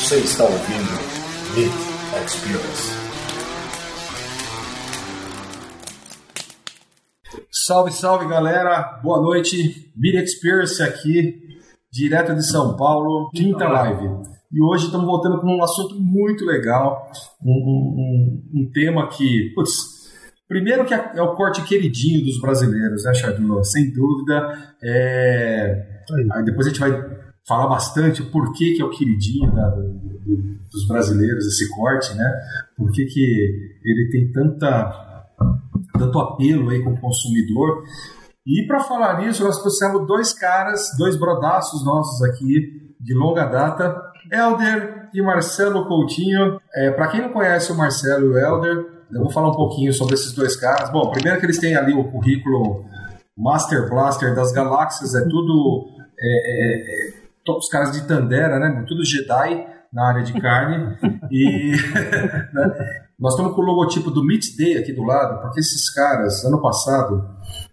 Você está ouvindo Meat Experience. Salve, salve galera, boa noite. Meat Experience aqui, direto de São Paulo, quinta live. E hoje estamos voltando com um assunto muito legal, um, um, um tema que, putz, Primeiro que é, é o corte queridinho dos brasileiros, né, Chadu? Sem dúvida. É... Aí depois a gente vai falar bastante por que, que é o queridinho da, do, do, dos brasileiros esse corte, né? Por que, que ele tem tanta, tanto apelo aí com o consumidor. E para falar nisso, nós trouxemos dois caras, dois brodaços nossos aqui de longa data, Elder e Marcelo Coutinho. É, para quem não conhece o Marcelo e o Elder, eu vou falar um pouquinho sobre esses dois caras. Bom, primeiro que eles têm ali o currículo Master Blaster das Galáxias, é tudo é, é, é os caras de Tandera, né? Tudo Jedi na área de carne. e né? nós estamos com o logotipo do Meat Day aqui do lado, porque esses caras, ano passado,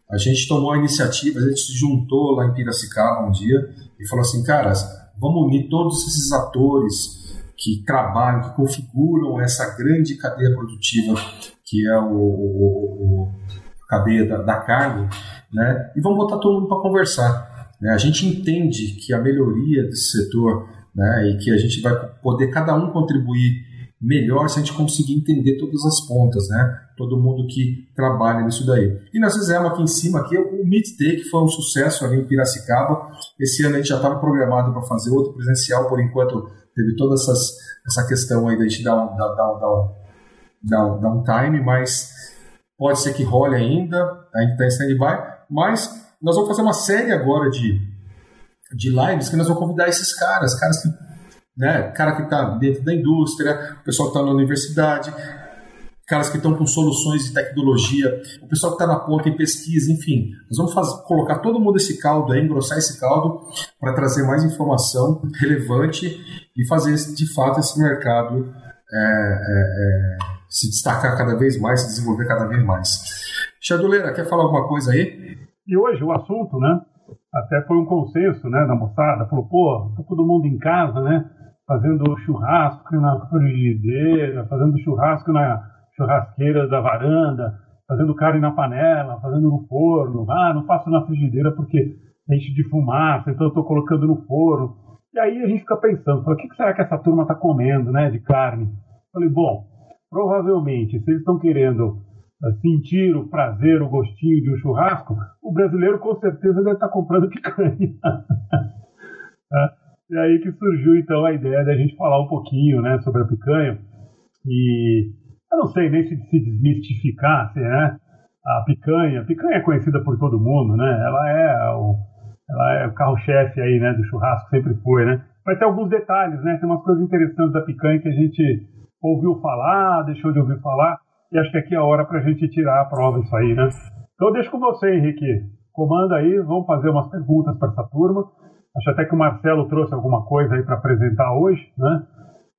a gente tomou a iniciativa, a gente se juntou lá em Piracicaba um dia e falou assim, caras, vamos unir todos esses atores que trabalham, que configuram essa grande cadeia produtiva que é o, o, o cadeia da, da, carne, né? E vamos botar todo mundo para conversar. Né? A gente entende que a melhoria desse setor né, e que a gente vai poder cada um contribuir melhor se a gente conseguir entender todas as pontas, né? Todo mundo que trabalha nisso daí. E nós fizemos aqui em cima aqui o Meet Day, que foi um sucesso ali em Piracicaba. Esse ano a gente já estava programado para fazer outro presencial, por enquanto teve toda essas, essa questão aí da gente dar um, dar, dar, dar, dar, dar um time, mas pode ser que role ainda, a gente está em stand-by, mas nós vamos fazer uma série agora de, de lives que nós vamos convidar esses caras, caras que, né, cara que está dentro da indústria, o pessoal que está na universidade, caras que estão com soluções de tecnologia, o pessoal que está na ponta em pesquisa, enfim. Nós vamos fazer, colocar todo mundo esse caldo aí, engrossar esse caldo para trazer mais informação relevante e fazer de fato esse mercado é, é, é, se destacar cada vez mais, se desenvolver cada vez mais. Chaduleira, quer falar alguma coisa aí? E hoje o assunto, né? Até foi um consenso, né, da moçada. Falou, pô, tá todo mundo em casa, né? Fazendo churrasco na frigideira, fazendo churrasco na churrasqueira da varanda, fazendo carne na panela, fazendo no forno. Ah, não faço na frigideira porque enche de fumaça, então eu estou colocando no forno. E aí a gente fica pensando, o que será que essa turma está comendo, né, de carne? Falei, bom, provavelmente, se eles estão querendo sentir o prazer, o gostinho de um churrasco, o brasileiro com certeza deve estar comprando picanha. É, e aí que surgiu então a ideia da gente falar um pouquinho né, sobre a picanha. E eu não sei nem se, se desmistificar, se, né? A picanha, a picanha é conhecida por todo mundo, né? Ela é o, ela é o carro-chefe aí, né? Do churrasco, sempre foi, né? Mas tem alguns detalhes, né? Tem umas coisas interessantes da picanha que a gente ouviu falar, deixou de ouvir falar. E acho que aqui é a hora para a gente tirar a prova isso aí, né? Então deixo com você, Henrique. Comanda aí, vamos fazer umas perguntas para essa turma. Acho até que o Marcelo trouxe alguma coisa aí para apresentar hoje, né?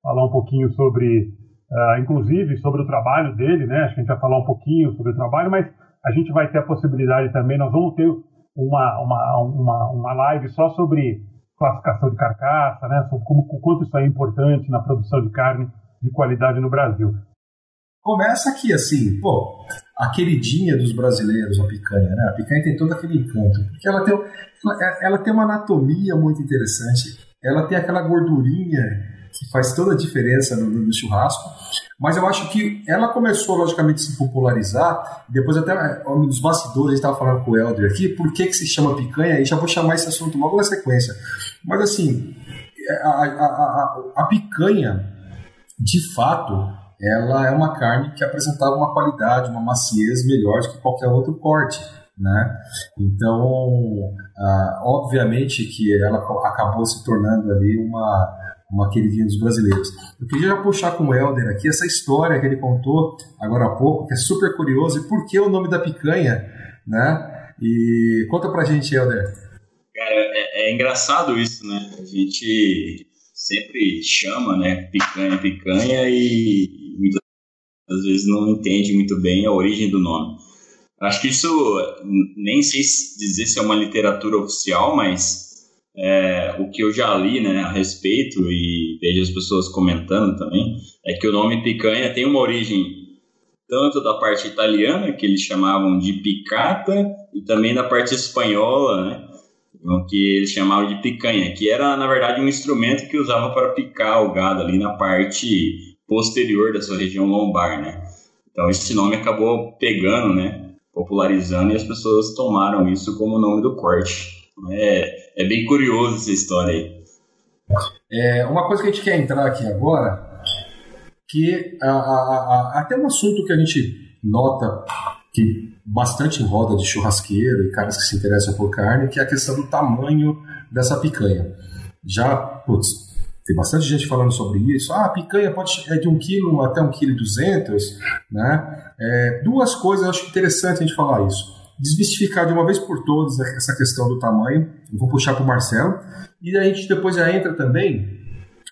Falar um pouquinho sobre, uh, inclusive, sobre o trabalho dele, né? Acho que a gente vai falar um pouquinho sobre o trabalho, mas a gente vai ter a possibilidade também, nós vamos ter uma, uma, uma, uma live só sobre classificação de carcaça, né? Sobre como, o quanto isso é importante na produção de carne de qualidade no Brasil. Começa aqui, assim, pô, a queridinha dos brasileiros, a picanha, né? A picanha tem todo aquele encanto, porque ela tem, ela tem uma anatomia muito interessante, ela tem aquela gordurinha que faz toda a diferença no, no, churrasco, mas eu acho que ela começou, logicamente, a se popularizar, depois até nos bastidores, a estava falando com o Helder aqui, por que, que se chama picanha, e já vou chamar esse assunto logo na sequência. Mas assim, a, a, a, a picanha, de fato, ela é uma carne que apresentava uma qualidade, uma maciez melhor do que qualquer outro corte. Né? Então, ah, obviamente que ela acabou se tornando ali uma, uma queridinha dos brasileiros. Eu queria puxar com o Helder aqui essa história que ele contou agora há pouco, que é super curioso, e por que o nome da picanha, né? E conta pra gente, Helder. Cara, é, é engraçado isso, né? A gente sempre chama, né, picanha, picanha e muitas vezes não entende muito bem a origem do nome. Acho que isso, nem sei dizer se é uma literatura oficial, mas é, o que eu já li né, a respeito e vejo as pessoas comentando também, é que o nome picanha tem uma origem tanto da parte italiana, que eles chamavam de picata, e também da parte espanhola, né, que eles chamavam de picanha, que era, na verdade, um instrumento que usava para picar o gado ali na parte posterior da sua região lombar, né. Então esse nome acabou pegando, né, popularizando, e as pessoas tomaram isso como nome do corte. É, é bem curioso essa história aí. É, uma coisa que a gente quer entrar aqui agora, que a, a, a, até um assunto que a gente nota que bastante em roda de churrasqueiro e caras que se interessam por carne, que é a questão do tamanho dessa picanha. Já, putz, tem bastante gente falando sobre isso. Ah, picanha pode é de 1 kg até 1,2 kg, né? É, duas coisas eu acho interessante a gente falar isso desmistificar de uma vez por todas essa questão do tamanho. Eu vou puxar para o Marcelo. E a gente depois já entra também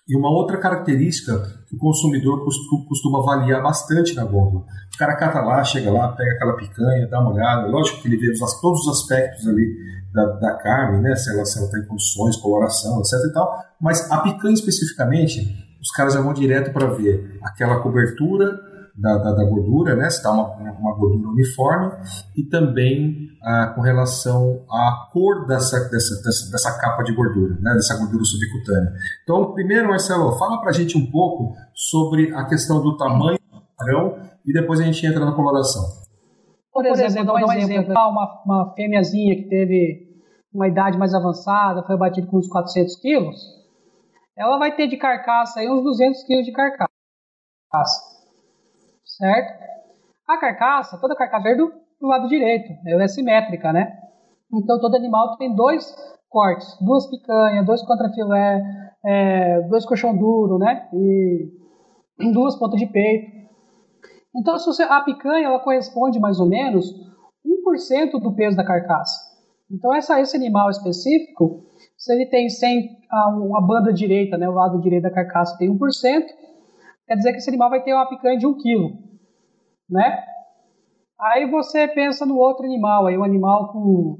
em uma outra característica que o consumidor costuma avaliar bastante na gôndola. O cara cata lá, chega lá, pega aquela picanha, dá uma olhada. Lógico que ele vê todos os aspectos ali da, da carne, né? Se ela está em condições, coloração, etc e tal. Mas a picanha especificamente, os caras já vão direto para ver aquela cobertura da, da, da gordura, né? Se está uma, uma gordura uniforme e também ah, com relação à cor dessa, dessa, dessa, dessa, capa de gordura, né? Dessa gordura subcutânea. Então, primeiro, Marcelo, fala para a gente um pouco sobre a questão do tamanho do padrão e depois a gente entra na coloração. Por exemplo, vou dar um exemplo, uma, uma fêmeazinha que teve uma idade mais avançada, foi abatida com uns 400 quilos, ela vai ter de carcaça aí uns 200 quilos de carcaça certo? A carcaça, toda carcaça verde do lado direito, ela é simétrica, né? Então todo animal tem dois cortes, duas picanhas, dois contrafilé, é, dois colchão duro, né? E duas pontas de peito. Então se você, a picanha ela corresponde mais ou menos 1% do peso da carcaça. Então essa, esse animal específico, se ele tem 100, uma banda direita, né, o lado direito da carcaça tem 1%, quer dizer que esse animal vai ter uma picanha de 1 kg né? Aí você pensa no outro animal, aí um animal com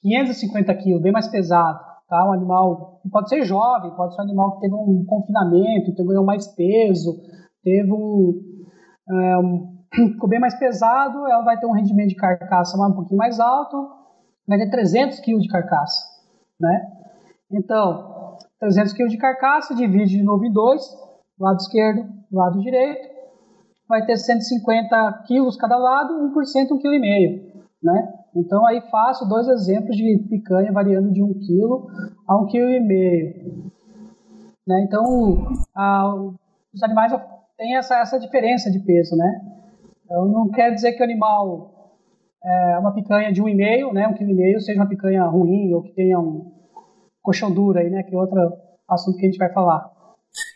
550 quilos, bem mais pesado, tá? Um animal que pode ser jovem, pode ser um animal que teve um confinamento, que ganhou mais peso, teve um, é, um ficou bem mais pesado, ela vai ter um rendimento de carcaça um pouquinho mais alto, vai ter 300 quilos de carcaça, né? Então, 300 quilos de carcaça, divide de novo em dois, lado esquerdo, lado direito, vai ter 150 quilos cada lado, 1%, 1,5 kg, né? Então aí faço dois exemplos de picanha variando de 1 kg a 1,5 kg. Né? Então a, os animais têm essa, essa diferença de peso, né? Então não quer dizer que o animal é uma picanha de 1,5, né, 1,5 kg, seja uma picanha ruim ou que tenha um colchão duro aí, né, que é outro assunto que a gente vai falar.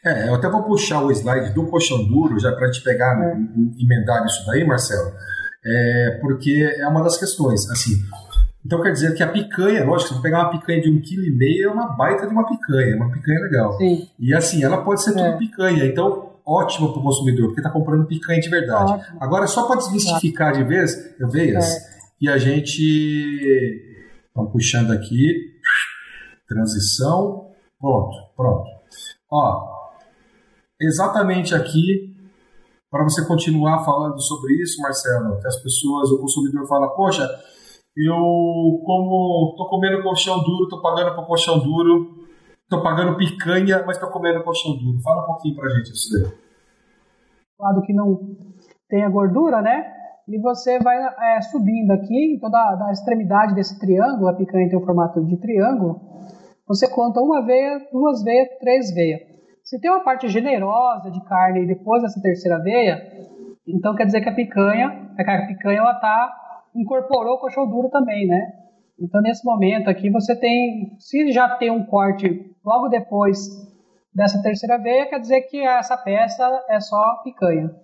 É, eu até vou puxar o slide do colchão duro, já para a gente pegar, é. emendar isso daí, Marcelo, é, porque é uma das questões. Assim, então quer dizer que a picanha, lógico, se você pegar uma picanha de um quilo e meio, é uma baita de uma picanha, uma picanha legal. Sim. E assim, ela pode ser tudo é. picanha, então ótimo para o consumidor, porque está comprando picanha de verdade. Ótimo. Agora, só para desmistificar de vez, eu vejo, é. e a gente. Vamos puxando aqui. Transição. Pronto, pronto. Ó, exatamente aqui, para você continuar falando sobre isso, Marcelo, que as pessoas, o consumidor fala, poxa, eu como tô comendo colchão duro, tô pagando por colchão duro, tô pagando picanha, mas tô comendo colchão duro. Fala um pouquinho pra gente isso daí. Lado que não tem a gordura, né? E você vai é, subindo aqui, então da, da extremidade desse triângulo, a picanha tem o formato de triângulo, você conta uma veia, duas veias, três veias. Se tem uma parte generosa de carne depois dessa terceira veia, então quer dizer que a picanha, a picanha ela tá incorporou o colchão duro também, né? Então nesse momento aqui você tem, se já tem um corte logo depois dessa terceira veia, quer dizer que essa peça é só picanha.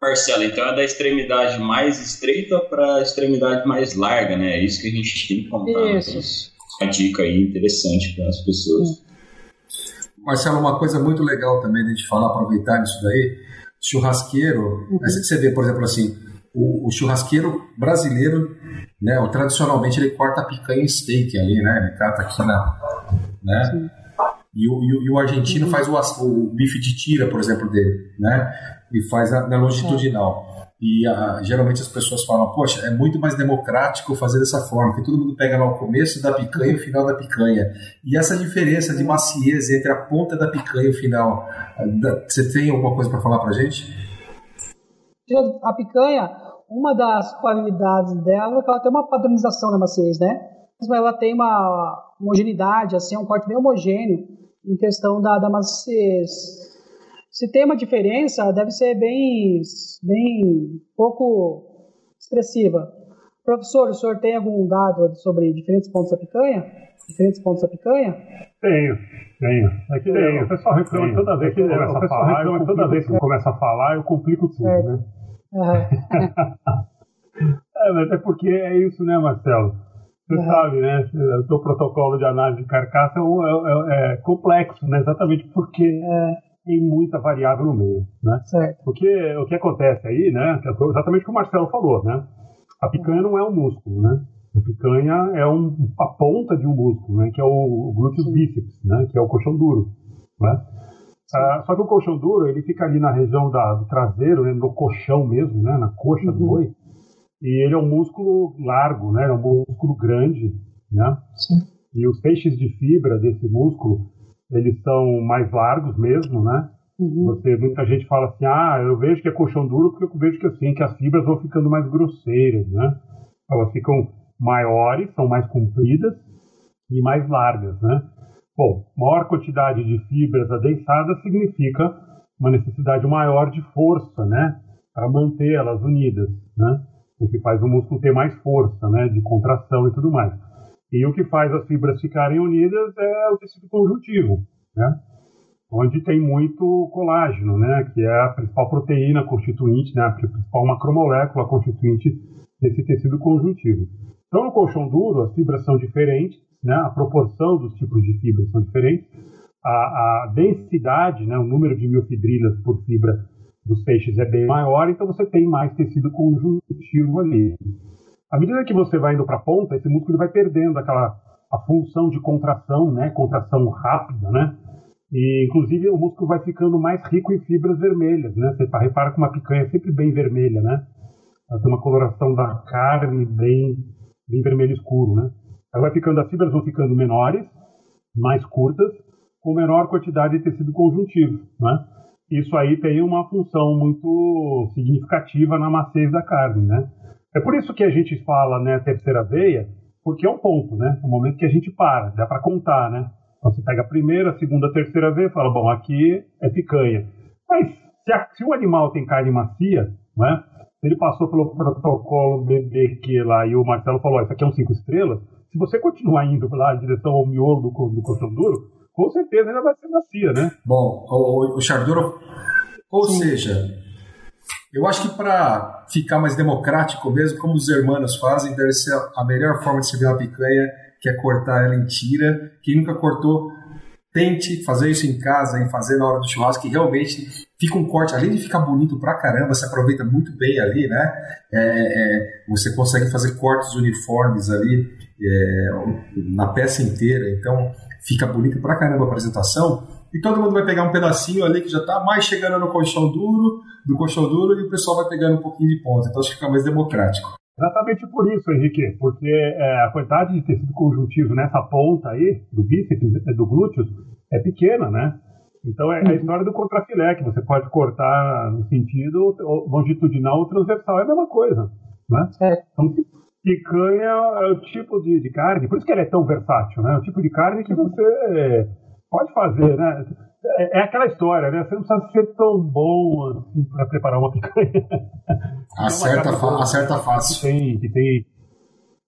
Marcelo, então é da extremidade mais estreita para a extremidade mais larga, né? É isso que a gente tem que contar. Né? Isso uma dica aí interessante para as pessoas. Marcelo, uma coisa muito legal também de a gente falar, aproveitar isso daí, churrasqueiro, uhum. você vê, por exemplo, assim, o, o, churrasqueiro brasileiro, né, o, tradicionalmente ele corta a picanha em steak ali, né, ele trata aqui na, né? Sim. E o, e o, argentino uhum. faz o, o, bife de tira, por exemplo, dele, né? E faz na, na longitudinal. E a, geralmente as pessoas falam, poxa, é muito mais democrático fazer dessa forma, que todo mundo pega lá o começo da picanha e o final da picanha. E essa diferença de maciez entre a ponta da picanha e o final, você tem alguma coisa para falar para gente? A picanha, uma das qualidades dela é que ela tem uma padronização da maciez, né? Ela tem uma homogeneidade, assim, um corte bem homogêneo em questão da, da maciez. Se tem uma diferença, deve ser bem, bem pouco expressiva. Professor, o senhor tem algum dado sobre diferentes pontos da picanha? Diferentes pontos da picanha? Tenho, tenho. É que tenho. o pessoal reclama toda vez que começa a falar, eu toda vez que começa a falar, eu complico tudo, certo. né? Uhum. é, mas é porque é isso, né, Marcelo? Você uhum. sabe, né? O teu protocolo de análise de carcaça é, é, é complexo, né? Exatamente porque é, tem muita variável no meio, né? Certo. Porque o que acontece aí, né? É exatamente o que o Marcelo falou, né? A picanha não é um músculo, né? A picanha é um, a ponta de um músculo, né? Que é o, o glúteus bíceps, né? Que é o colchão duro, né? Ah, só que o colchão duro, ele fica ali na região da, do traseiro, né, no colchão mesmo, né, na coxa uhum. do boi. E ele é um músculo largo, né, é um músculo grande, né? Sim. E os feixes de fibra desse músculo, eles são mais largos mesmo, né? Uhum. Você, muita gente fala assim, ah, eu vejo que é colchão duro porque eu vejo que assim, que as fibras vão ficando mais grosseiras, né? Elas ficam maiores, são mais compridas e mais largas, né? Bom, maior quantidade de fibras adensadas significa uma necessidade maior de força, né? Para manter elas unidas, né? O que faz o músculo ter mais força, né? De contração e tudo mais. E o que faz as fibras ficarem unidas é o tecido conjuntivo, né? Onde tem muito colágeno, né? Que é a principal proteína constituinte, né? A principal macromolécula constituinte desse tecido conjuntivo. Então, no colchão duro, as fibras são diferentes, né? a proporção dos tipos de fibras são diferentes, a, a densidade, né? o número de miofibrilas por fibra dos peixes é bem maior, então você tem mais tecido conjuntivo ali. À medida que você vai indo para a ponta, esse músculo vai perdendo aquela a função de contração, né? contração rápida, né? E, inclusive, o músculo vai ficando mais rico em fibras vermelhas, né? Você repara que uma picanha é sempre bem vermelha, né? Ela tem uma coloração da carne bem, bem vermelho escuro, né? Ela vai ficando, as fibras vão ficando menores, mais curtas, com menor quantidade de tecido conjuntivo. Né? Isso aí tem uma função muito significativa na maciez da carne. Né? É por isso que a gente fala né, terceira veia, porque é um ponto, né? É um momento que a gente para, dá para contar, né? Então você pega a primeira, a segunda, a terceira veia e fala, bom, aqui é picanha. Mas se, a, se o animal tem carne macia, né? ele passou pelo protocolo BBQ lá e o Marcelo falou, isso aqui é um cinco estrelas, se você continuar indo lá em direção ao miolo do, do colchão duro, com certeza ainda vai ser macia, né? Bom, o, o Charduro, ou Sim. seja, eu acho que para ficar mais democrático mesmo, como os hermanos fazem, deve ser a melhor forma de servir uma picanha, que é cortar ela em tira. Quem nunca cortou, tente fazer isso em casa, em fazer na hora do churrasco, que realmente fica um corte, além de ficar bonito pra caramba, você aproveita muito bem ali, né? É, é, você consegue fazer cortes uniformes ali é, na peça inteira, então fica bonito pra caramba a apresentação. E todo mundo vai pegar um pedacinho ali que já está mais chegando no colchão duro, do colchão duro, e o pessoal vai pegando um pouquinho de ponta, então fica mais democrático. Exatamente por isso, Henrique, porque é, a quantidade de tecido conjuntivo nessa ponta aí, do bíceps, é, do glúteos, é pequena, né? Então é a uhum. história do contrafilé, que você pode cortar no sentido longitudinal ou transversal, é a mesma coisa, né? É. Então, picanha é o tipo de, de, carne, por isso que ela é tão versátil, né? É o tipo de carne que você é, pode fazer, né? É, é, aquela história, né? Você não precisa ser tão bom assim, para preparar uma picanha. Acerta, fa acerta fácil. Que tem, que tem,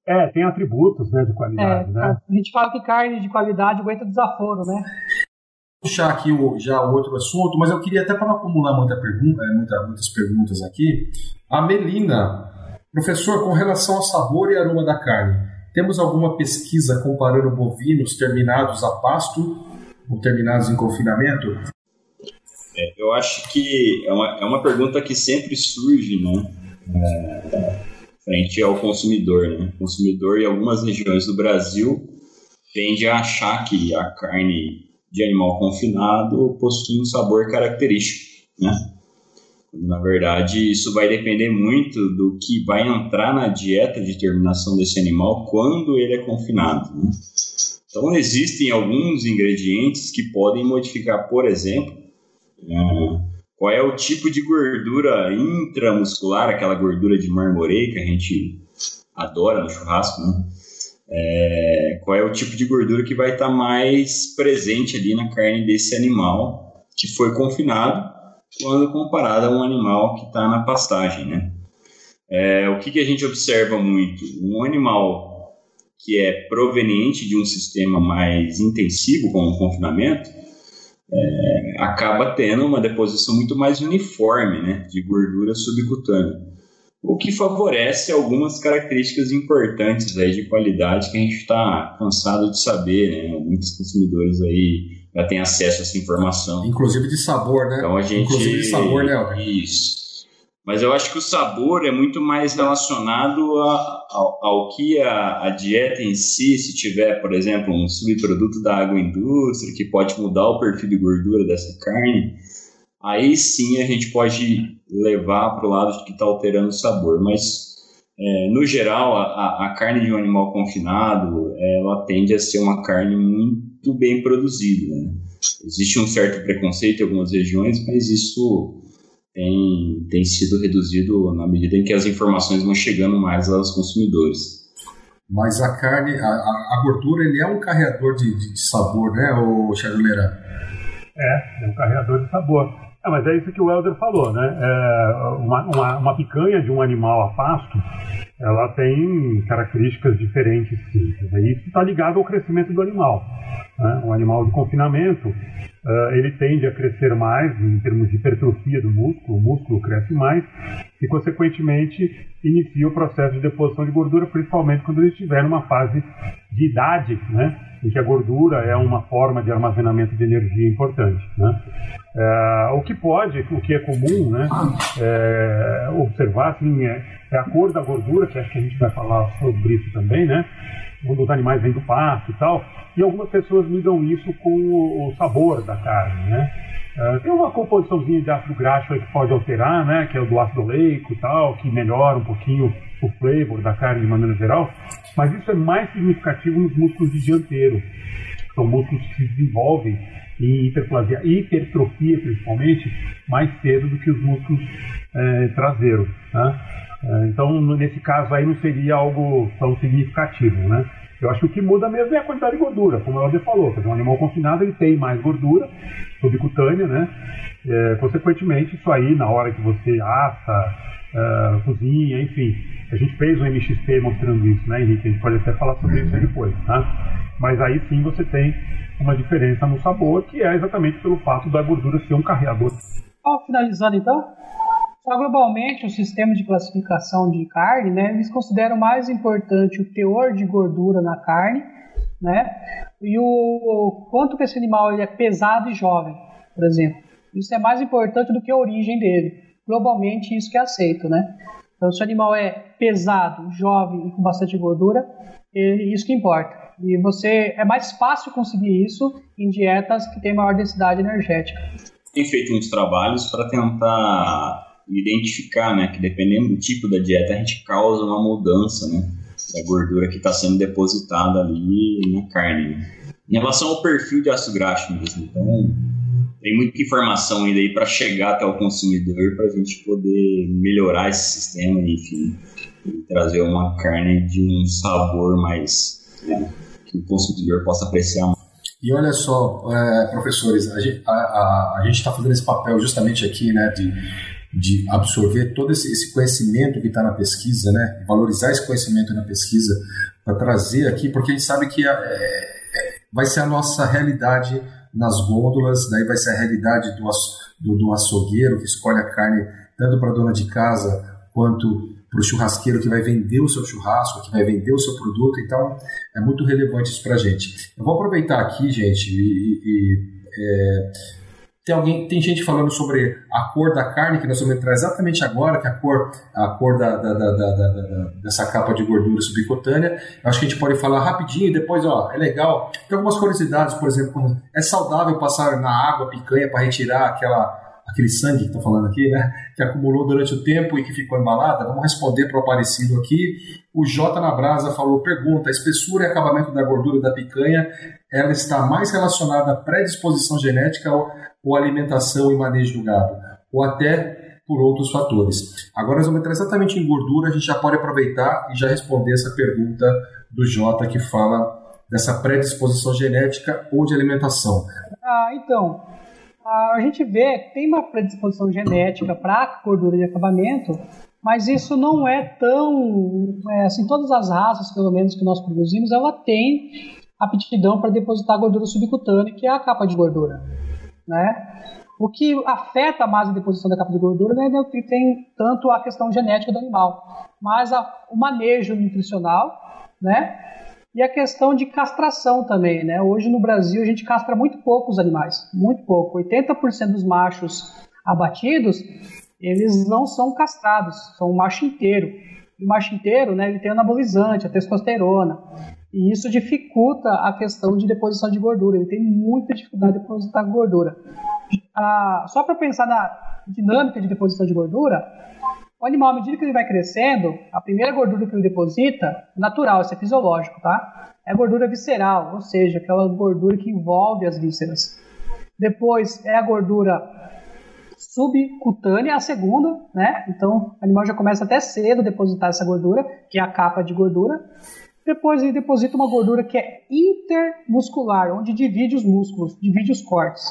é, tem atributos né, de qualidade, é, né? A gente fala que carne de qualidade aguenta desaforo, né? puxar aqui o, já o outro assunto, mas eu queria até para não acumular muita pergunta, é, muita, muitas perguntas aqui. A Melina, professor, com relação ao sabor e aroma da carne, temos alguma pesquisa comparando bovinos terminados a pasto ou terminados em confinamento? É, eu acho que é uma, é uma pergunta que sempre surge, né? É, frente ao consumidor, né? O consumidor em algumas regiões do Brasil tende a achar que a carne de animal confinado possui um sabor característico, né? Na verdade, isso vai depender muito do que vai entrar na dieta de terminação desse animal quando ele é confinado. Né? Então, existem alguns ingredientes que podem modificar, por exemplo, é, qual é o tipo de gordura intramuscular, aquela gordura de marmoreio que a gente adora no churrasco, né? É, qual é o tipo de gordura que vai estar mais presente ali na carne desse animal que foi confinado quando comparado a um animal que está na pastagem, né? É, o que, que a gente observa muito? Um animal que é proveniente de um sistema mais intensivo, como o confinamento, é, acaba tendo uma deposição muito mais uniforme né, de gordura subcutânea, o que favorece algumas características importantes aí de qualidade que a gente está cansado de saber, né? Muitos consumidores aí já tem acesso a essa informação. Inclusive de sabor, né? Então a gente. Inclusive de sabor, né? Isso. Mas eu acho que o sabor é muito mais relacionado a, ao, ao, que a, a, dieta em si, se tiver, por exemplo, um subproduto da agroindústria que pode mudar o perfil de gordura dessa carne, aí sim a gente pode levar para o lado de que está alterando o sabor. Mas, é, no geral, a, a, carne de um animal confinado, ela tende a ser uma carne muito bem produzido. Né? Existe um certo preconceito em algumas regiões, mas isso tem, tem sido reduzido na medida em que as informações vão chegando mais aos consumidores. Mas a carne, a, a gordura, ele é um carreador de, de, sabor, né, o Chadeleira? É, é um carreador de sabor. É, mas é isso que o Helder falou, né? É uma, uma, uma, picanha de um animal a pasto, ela tem características diferentes. Isso está ligado ao crescimento do animal. Né? Animal de confinamento, uh, ele tende a crescer mais em termos de hipertrofia do músculo, o músculo cresce mais e, consequentemente, inicia o processo de deposição de gordura, principalmente quando ele estiver numa fase de idade, né? em que a gordura é uma forma de armazenamento de energia importante. Né? É, o que pode, o que é comum né, é, observar assim, é, é, a cor da gordura, que acho que a gente vai falar sobre isso também, né? quando os animais vêm do pasto e tal, e algumas pessoas ligam isso com o, sabor da carne. Né? É, tem uma composiçãozinha de ácido graxo que pode alterar, né, que é o do ácido oleico e tal, que melhora um pouquinho o flavor da carne de maneira geral, mas isso é mais significativo nos músculos de dianteiro. São músculos que se desenvolvem em hiperplasia, hipertrofia principalmente, mais cedo do que os músculos é, traseiros. Né? É, então, nesse caso aí, não seria algo tão significativo. Né? Eu acho que o que muda mesmo é a quantidade de gordura, como o Helder falou. Um animal confinado ele tem mais gordura subcutânea, né? É, consequentemente, isso aí, na hora que você assa, uh, cozinha, enfim. A gente fez um MXP mostrando isso, né, Henrique? A gente pode até falar sobre isso depois, tá? Mas aí sim você tem uma diferença no sabor, que é exatamente pelo fato da gordura ser um carreador. Ó, finalizando então, só globalmente o sistema de classificação de carne, né, eles consideram mais importante o teor de gordura na carne, né, e o, o quanto que esse animal ele é pesado e jovem, por exemplo. Isso é mais importante do que a origem dele globalmente isso que é aceito, né? Então, se o animal é pesado, jovem e com bastante gordura, é isso que importa. E você é mais fácil conseguir isso em dietas que têm maior densidade energética. Tem feito muitos trabalhos para tentar identificar, né, que dependendo do tipo da dieta a gente causa uma mudança, né, da gordura que está sendo depositada ali na carne. Né? Em relação ao perfil de ácido graxo mesmo, então tem muita informação ainda aí para chegar até o consumidor para a gente poder melhorar esse sistema, enfim, trazer uma carne de um sabor mais né, que o consumidor possa apreciar. E olha só, é, professores, a gente a, está fazendo esse papel justamente aqui, né, de, de absorver todo esse, esse conhecimento que está na pesquisa, né, valorizar esse conhecimento na pesquisa para trazer aqui, porque a gente sabe que é, é, vai ser a nossa realidade nas gôndolas, daí vai ser a realidade do, do, do açougueiro que escolhe a carne tanto para a dona de casa quanto para o churrasqueiro que vai vender o seu churrasco, que vai vender o seu produto. Então, é muito relevante isso para a gente. Eu vou aproveitar aqui, gente, e, e é, Tem, alguém, tem gente falando sobre a cor da carne, que nós vamos entrar exatamente agora, que é a cor, a cor da, da, da, dessa capa de gordura subcutânea. Eu acho que a gente pode falar rapidinho, depois, ó, é legal. Tem algumas curiosidades, por exemplo, é saudável passar na água picanha para retirar aquela aquele sangue que está falando aqui, né, que acumulou durante o tempo e que ficou embalada, vamos responder para o Aparecido aqui. O J na Brasa falou, pergunta, a espessura e acabamento da gordura da picanha, ela está mais relacionada à predisposição genética ou, alimentação e manejo do gado, ou até por outros fatores. Agora nós vamos entrar exatamente em gordura, a gente já pode aproveitar e já responder essa pergunta do J que fala dessa predisposição genética ou de alimentação. Ah, então, a gente vê que tem uma predisposição genética para gordura de acabamento, mas isso não é tão. É, assim, todas as raças, pelo menos, que nós produzimos, ela tem aptidão para depositar gordura subcutânea, que é a capa de gordura. Né? O que afeta mais a deposição da capa de gordura não é tem tanto a questão genética do animal, mas a, o manejo nutricional, né? E a questão de castração também, né? Hoje no Brasil a gente castra muito pouco os animais, muito pouco. 80% dos machos abatidos, eles não são castrados, são um macho inteiro. E o macho inteiro, né, ele tem anabolizante, a testosterona. E isso dificulta a questão de deposição de gordura. Ele tem muita dificuldade de depositar gordura. Ah, só para pensar na dinâmica de deposição de gordura, o animal, à medida que ele vai crescendo, a primeira gordura que ele deposita é natural, isso é fisiológico, tá? É gordura visceral, ou seja, aquela gordura que envolve as vísceras. Depois é a gordura subcutânea, a segunda, né? Então o animal já começa até cedo a depositar essa gordura, que é a capa de gordura. Depois ele deposita uma gordura que é intermuscular, onde divide os músculos, divide os cortes,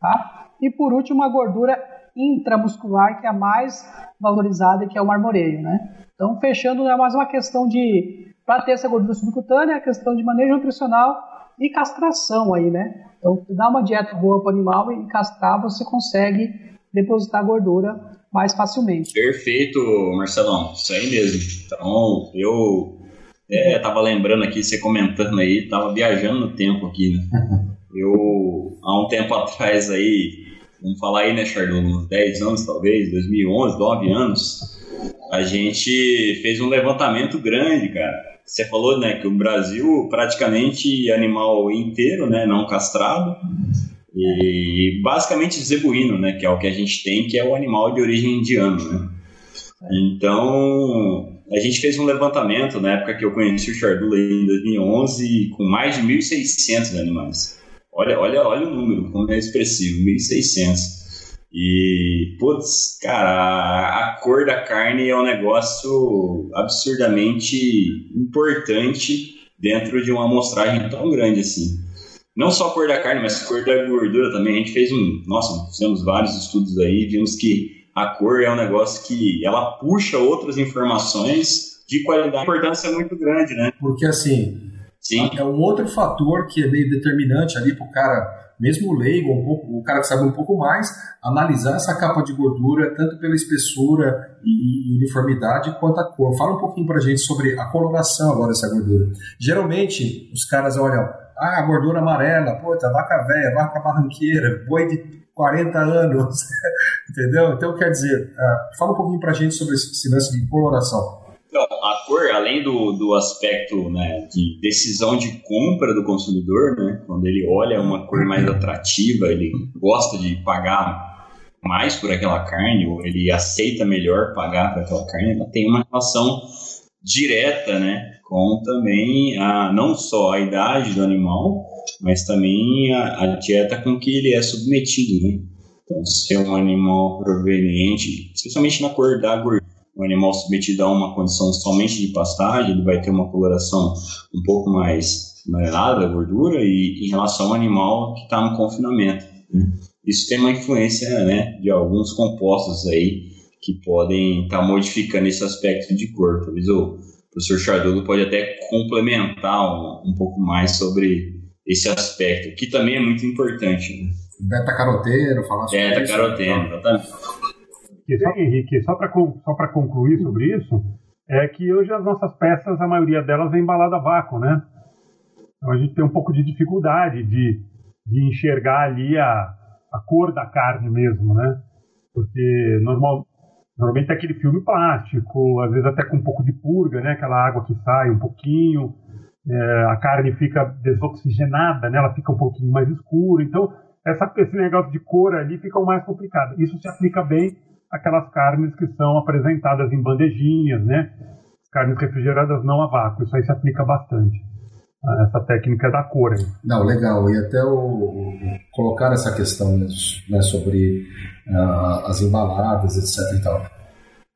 tá? E por último, uma gordura intramuscular, que é a mais valorizada, que é o marmoreio, né? Então, fechando, não é mais uma questão de, para ter essa gordura subcutânea, é a questão de manejo nutricional e castração aí, né? Então, dá uma dieta boa para o animal e castrar, você consegue depositar gordura mais facilmente. Perfeito, Marcelão, isso aí mesmo. Então, eu é, tava lembrando aqui, você comentando aí, tava viajando no tempo aqui, né? Eu, há um tempo atrás aí, vamos falar aí, né, Chardon, uns 10 anos talvez, 2011, 9 anos, a gente fez um levantamento grande, cara. Você falou, né, que o Brasil praticamente animal inteiro, né, não castrado, e basicamente zebuíno, né, que é o que a gente tem, que é o animal de origem indiana, né. Então, a gente fez um levantamento na época que eu conheci o Chardula em 2011 com mais de 1.600 animais. Olha, olha, olha o número, como é expressivo, 1.600. E, putz, cara, a, cor da carne é um negócio absurdamente importante dentro de uma amostragem tão grande assim. Não só a cor da carne, mas a cor da gordura também. A gente fez um. Nossa, fizemos vários estudos aí, vimos que a cor é um negócio que ela puxa outras informações de qualidade. A importância é muito grande, né? Porque assim, Sim. É um outro fator que é meio determinante ali para o cara, mesmo leigo, um pouco, o cara que sabe um pouco mais, analisar essa capa de gordura, tanto pela espessura e uniformidade, quanto a cor. Fala um pouquinho para gente sobre a coloração agora dessa gordura. Geralmente, os caras olham, ah, gordura amarela, puta, vaca velha, vaca barranqueira, boi de 40 anos, entendeu? Então, quer dizer, uh, fala um pouquinho para gente sobre esse lance de coloração. Então, a cor, além do, do aspecto né, de decisão de compra do consumidor, né, quando ele olha uma cor mais atrativa, ele gosta de pagar mais por aquela carne, ou ele aceita melhor pagar por aquela carne, ela tem uma relação direta né, com também a, não só a idade do animal, mas também a, a dieta com que ele é submetido. Né? Então, se é um animal proveniente, especialmente na cor da gordura, um animal submetido a uma condição somente de pastagem, ele vai ter uma coloração um pouco mais amarelada, gordura, e em relação ao animal que está no confinamento. Né? Isso tem uma influência né, de alguns compostos aí que podem estar tá modificando esse aspecto de cor. Talvez o professor Chardoso pode até complementar um, um pouco mais sobre esse aspecto, que também é muito importante. Né? Beta-caroteno, falar sobre Beta-caroteno, exatamente que só, Henrique, só para só concluir sobre isso, é que hoje as nossas peças, a maioria delas é embalada a vácuo, né? Então a gente tem um pouco de dificuldade de, de enxergar ali a, a cor da carne mesmo, né? Porque normal, normalmente é aquele filme plástico, às vezes até com um pouco de purga, né? Aquela água que sai um pouquinho, é, a carne fica desoxigenada, né? Ela fica um pouquinho mais escura. Então, essa, esse negócio de cor ali fica o mais complicado. Isso se aplica bem àquelas carnes que são apresentadas em bandejinhas, né? Carnes refrigeradas não a vácuo. Isso aí se aplica bastante essa técnica da cor. Aí. Não, legal. E até o, colocar essa questão né, sobre uh, as embaladas, etc. E tal.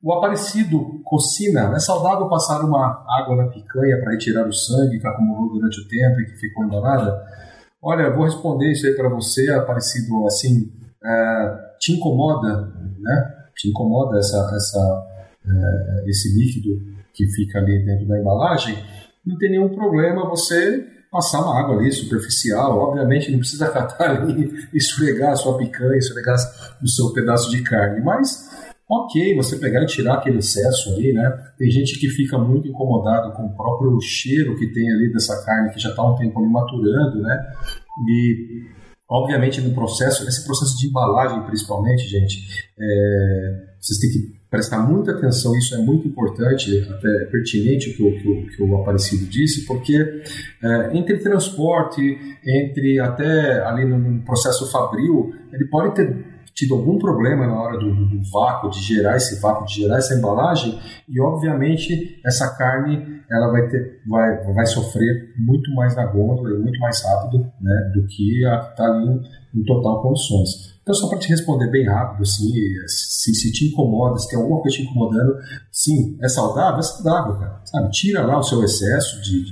O Aparecido cocina, é saudável passar uma água na picanha para retirar o sangue que acumulou durante o tempo e que ficou embalada? Olha, vou responder isso aí para você, Aparecido, assim, uh, te incomoda, né? Te incomoda essa, essa, uh, esse líquido que fica ali dentro da embalagem? não tem nenhum problema você passar uma água ali superficial. Obviamente não precisa catar ali, esfregar a sua picanha, esfregar o seu pedaço de carne, mas ok, você pegar e tirar aquele excesso ali, né? Tem gente que fica muito incomodado com o próprio cheiro que tem ali dessa carne que já está um tempo ali maturando, né? E obviamente no processo, nesse processo de embalagem principalmente, gente, é, vocês têm que prestar muita atenção, isso é muito importante, até pertinente o que o, que que o Aparecido disse, porque é, entre transporte, entre até ali no, no, processo fabril, ele pode ter tido algum problema na hora do, do, vácuo, de gerar esse vácuo, de gerar essa embalagem, e obviamente essa carne ela vai, ter, vai, vai sofrer muito mais na gôndola e muito mais rápido né, do que a que está ali em, total condições. Então, só para te responder bem rápido, assim, se, se te incomoda, se tem alguma coisa te incomodando, sim, é saudável? É saudável, cara. Sabe? Tira lá o seu excesso de,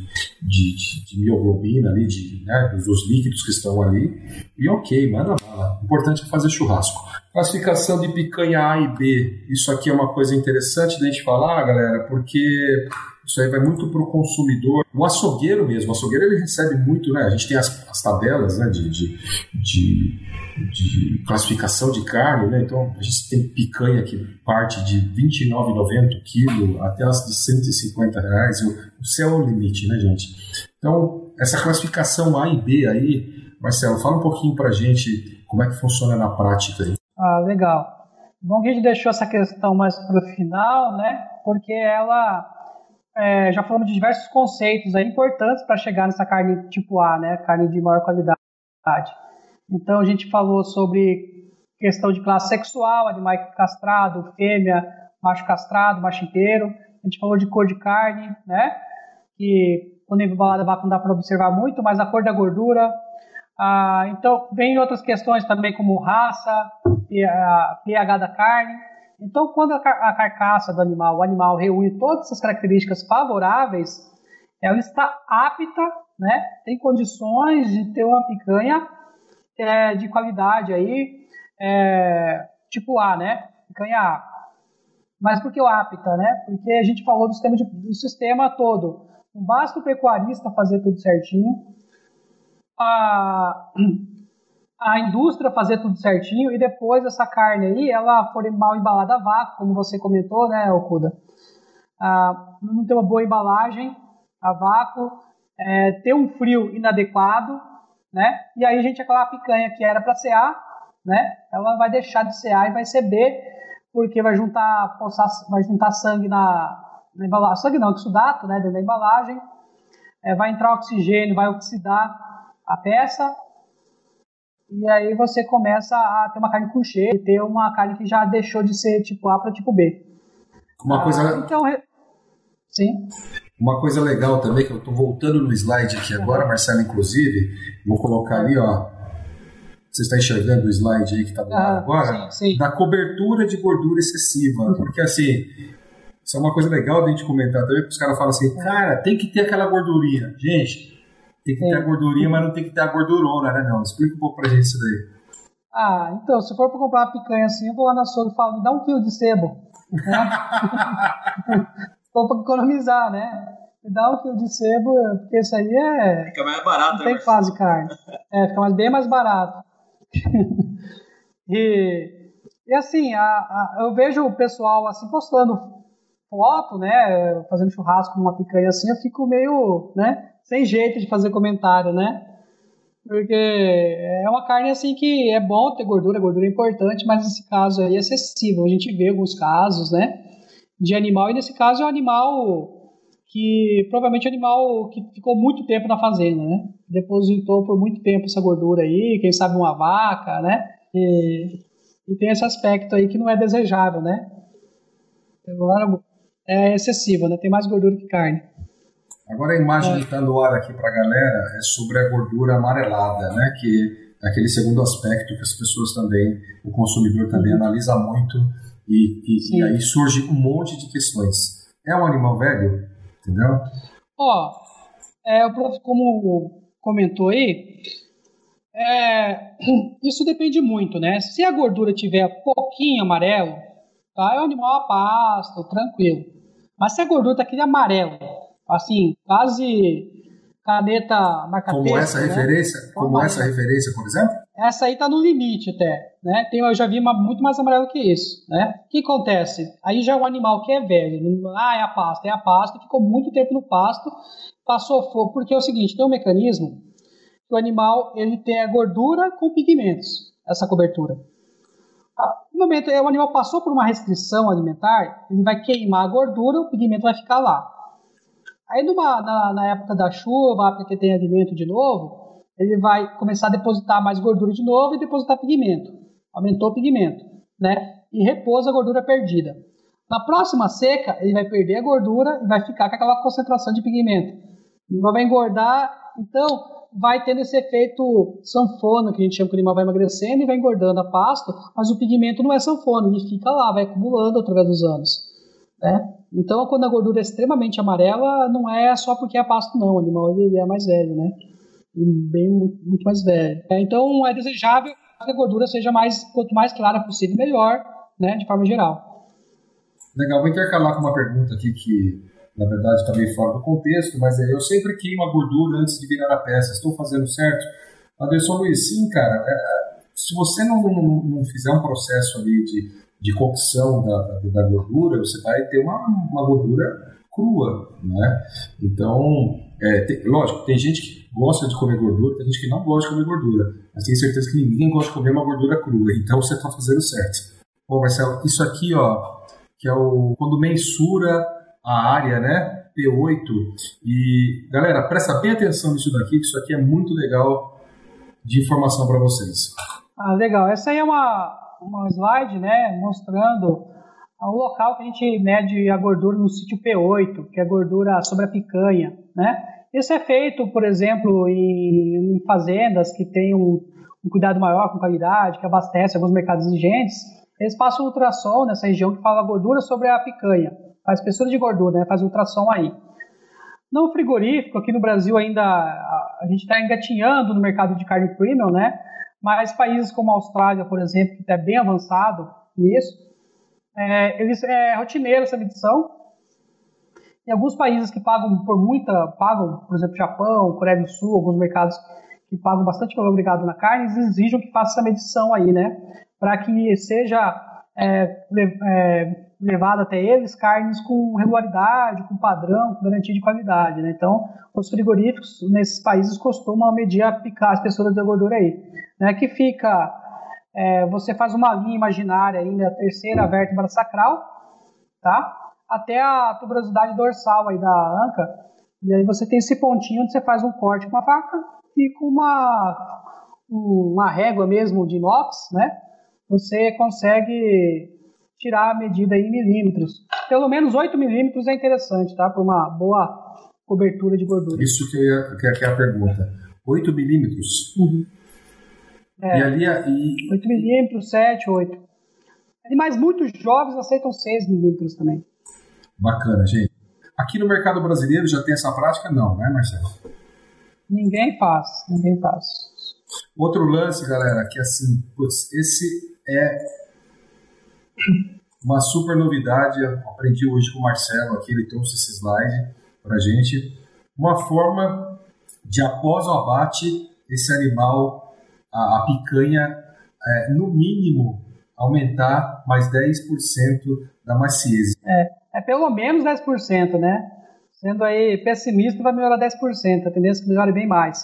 de, de, de mioglobina ali, de, né, dos líquidos que estão ali, e ok, manda bala. Importante é fazer churrasco. Classificação de picanha A e B. Isso aqui é uma coisa interessante da gente falar, galera, porque isso aí vai muito para o consumidor. O açougueiro mesmo, o açougueiro ele recebe muito, né? A gente tem as, as tabelas né, de, de, de, de, classificação de carne, né? Então a gente tem picanha que parte de R$ 29,90 quilo até as de 150 reais. O, o céu é o limite, né, gente? Então, essa classificação A e B aí, Marcelo, fala um pouquinho para a gente como é que funciona na prática aí. Ah, legal. Bom que a gente deixou essa questão mais para o final, né? Porque ela é, já falamos de diversos conceitos aí importantes para chegar nessa carne tipo A, né? Carne de maior qualidade. Então a gente falou sobre questão de classe sexual, animal castrado, fêmea, macho castrado, macho inteiro. A gente falou de cor de carne, né? Que quando embalada vaca não dá para observar muito, mas a cor da gordura. Ah, então, vem outras questões também como raça, pH da carne. Então, quando a, car a carcaça do animal, o animal reúne todas essas características favoráveis, ela está apta, né, tem condições de ter uma picanha é, de qualidade aí, é, tipo A, né, picanha A. Mas por que o apta, né? Porque a gente falou do sistema, de, do sistema todo. Não basta o pecuarista fazer tudo certinho. A, a indústria fazer tudo certinho e depois essa carne aí, ela for mal embalada a vácuo, como você comentou, né, Okuda? Ah, não ter uma boa embalagem a vácuo, é, ter um frio inadequado, né? E aí gente aquela picanha que era para ser A, né? Ela vai deixar de ser A e vai ser B, porque vai juntar, vai juntar sangue na, na embalagem, sangue não, exudato, né, dentro da embalagem, é, vai entrar oxigênio, vai oxidar a peça, e aí você começa a ter uma carne com cheiro, e ter uma carne que já deixou de ser tipo A para tipo B. Uma coisa. Ah, então, sim. Uma coisa legal também, que eu estou voltando no slide aqui agora, Marcelo, inclusive, vou colocar ali, ó. Você está enxergando o slide aí que está do lado ah, agora? Sim, sim. Da cobertura de gordura excessiva. Porque assim, isso é uma coisa legal de a gente comentar também, porque os caras falam assim, cara, tem que ter aquela gordurinha. Gente, tem que ter a gordurinha, mas não tem que ter a gordurona, né, não? Explica um pouco pra gente isso daí. Ah, então, se for pra comprar uma picanha assim, eu vou lá na açougue e falo, me dá um quilo de sebo. Vou pra economizar, né? Me dá um quilo de sebo, porque isso aí é... Fica mais barato, Não tem né, quase carne. É, fica mais, bem mais barato. e, e assim, a, a, eu vejo o pessoal assim postando foto, né, fazendo churrasco com uma picanha assim, eu fico meio, né, sem jeito de fazer comentário, né? Porque é uma carne assim que é bom ter gordura, gordura é importante, mas nesse caso aí é excessivo. A gente vê alguns casos, né, de animal, e nesse caso é um animal que provavelmente é um animal que ficou muito tempo na fazenda, né? Depositou por muito tempo essa gordura aí, quem sabe uma vaca, né? E, e tem esse aspecto aí que não é desejável, né? Agora é excessivo, né? Tem mais gordura que carne. Agora a imagem é. que está no ar aqui para a galera é sobre a gordura amarelada, né? Que é aquele segundo aspecto que as pessoas também, o consumidor também uhum. analisa muito e, e, e, aí surge um monte de questões. É um animal velho? Entendeu? Ó, é, o prof, como comentou aí, é, isso depende muito, né? Se a gordura tiver pouquinho amarelo, tá? É um animal a pasto, tranquilo. Mas se a gordura tá aquele amarelo, assim, quase caneta marca Como essa né? referência, como essa referência, por exemplo? Essa aí tá no limite até, né? Tem, eu já vi uma muito mais amarelo que isso, né? O que acontece? Aí já é um animal que é velho, não, ah, é a pasta, é a pasta, ficou muito tempo no pasto, passou fogo, porque é o seguinte, tem um mecanismo que o animal ele tem a gordura com pigmentos, essa cobertura. No momento o animal passou por uma restrição alimentar, ele vai queimar a gordura, o pigmento vai ficar lá. Aí numa, na, na época da chuva, porque tem alimento de novo, ele vai começar a depositar mais gordura de novo e depositar pigmento. Aumentou o pigmento, né? E repousa a gordura perdida. Na próxima seca, ele vai perder a gordura e vai ficar com aquela concentração de pigmento. Ele vai engordar, então vai tendo esse efeito sanfona, que a gente chama que o animal vai emagrecendo e vai engordando a pasto, mas o pigmento não é sanfona, ele fica lá, vai acumulando através dos anos. Né? Então, quando a gordura é extremamente amarela, não é só porque é pasto, não. O animal ele é mais velho, né? Bem, muito mais velho. É, então, é desejável que a gordura seja mais, quanto mais clara possível, melhor, né? De forma geral. Legal, vou intercalar com uma pergunta aqui que, na verdade, está meio fora do contexto, mas é, eu sempre queimo a gordura antes de virar a peça. Estou fazendo certo? Anderson Luiz, sim, cara. É, se você não, não, não fizer um processo ali de de cocção da, da, gordura, você vai ter uma, uma gordura crua, né? Então, é, tem, lógico, tem gente que gosta de comer gordura, tem gente que não gosta de comer gordura, mas tenho certeza que ninguém gosta de comer uma gordura crua, então você está fazendo certo. Bom, Marcelo, isso aqui, ó, que é o quando mensura a área, né? P8. E galera, presta bem atenção nisso daqui, que isso aqui é muito legal de informação para vocês. Ah, legal. Essa aí é uma uma slide né, mostrando o local que a gente mede a gordura no sítio P8, que é a gordura sobre a picanha. Né? Isso é feito, por exemplo, em, em fazendas que têm um, um, cuidado maior com qualidade, que abastecem alguns mercados exigentes. Eles passam ultrassom nessa região que fala gordura sobre a picanha, faz espessura de gordura, né? faz ultrassom aí. No frigorífico, aqui no Brasil ainda a, gente está engatinhando no mercado de carne premium, né? Mas países como a Austrália, por exemplo, que está bem avançado nisso, é, eles é rotineiro essa medição. Em alguns países que pagam por muita, pagam, por exemplo, Japão, Coreia do Sul, alguns mercados que pagam bastante valor obrigado na carne, eles exigem que faça essa medição aí, né? Para que seja é, é, levado até eles carnes com regularidade, com padrão, com garantia de qualidade. Né? Então, os frigoríficos nesses países costumam medir a, picar, a espessura da gordura aí. Né? Que fica, é, você faz uma linha imaginária aí na terceira vértebra sacral, tá? até a tuberosidade dorsal aí da anca, e aí você tem esse pontinho onde você faz um corte com uma faca e com uma, uma régua mesmo de inox, né? Você consegue tirar a medida em milímetros. Pelo menos 8 milímetros é interessante, tá? Para uma boa cobertura de gordura. Isso que, eu ia, que é a pergunta. 8 milímetros? Uhum. É, e ali... E... 8 milímetros, 7, 8. Animais muito jovens aceitam 6 milímetros também. Bacana, gente. Aqui no mercado brasileiro já tem essa prática? Não, né, Marcelo? Ninguém faz, ninguém faz. Outro lance, galera, que assim, putz, esse é uma super novidade, aprendi hoje com o Marcelo aqui, ele trouxe esse slide para gente. Uma forma de, após o abate, esse animal, a, a picanha, é, no mínimo, aumentar mais 10% da maciez. É, é pelo menos 10%, né? Sendo aí pessimista, vai melhorar 10%, a tendência é que melhore bem mais.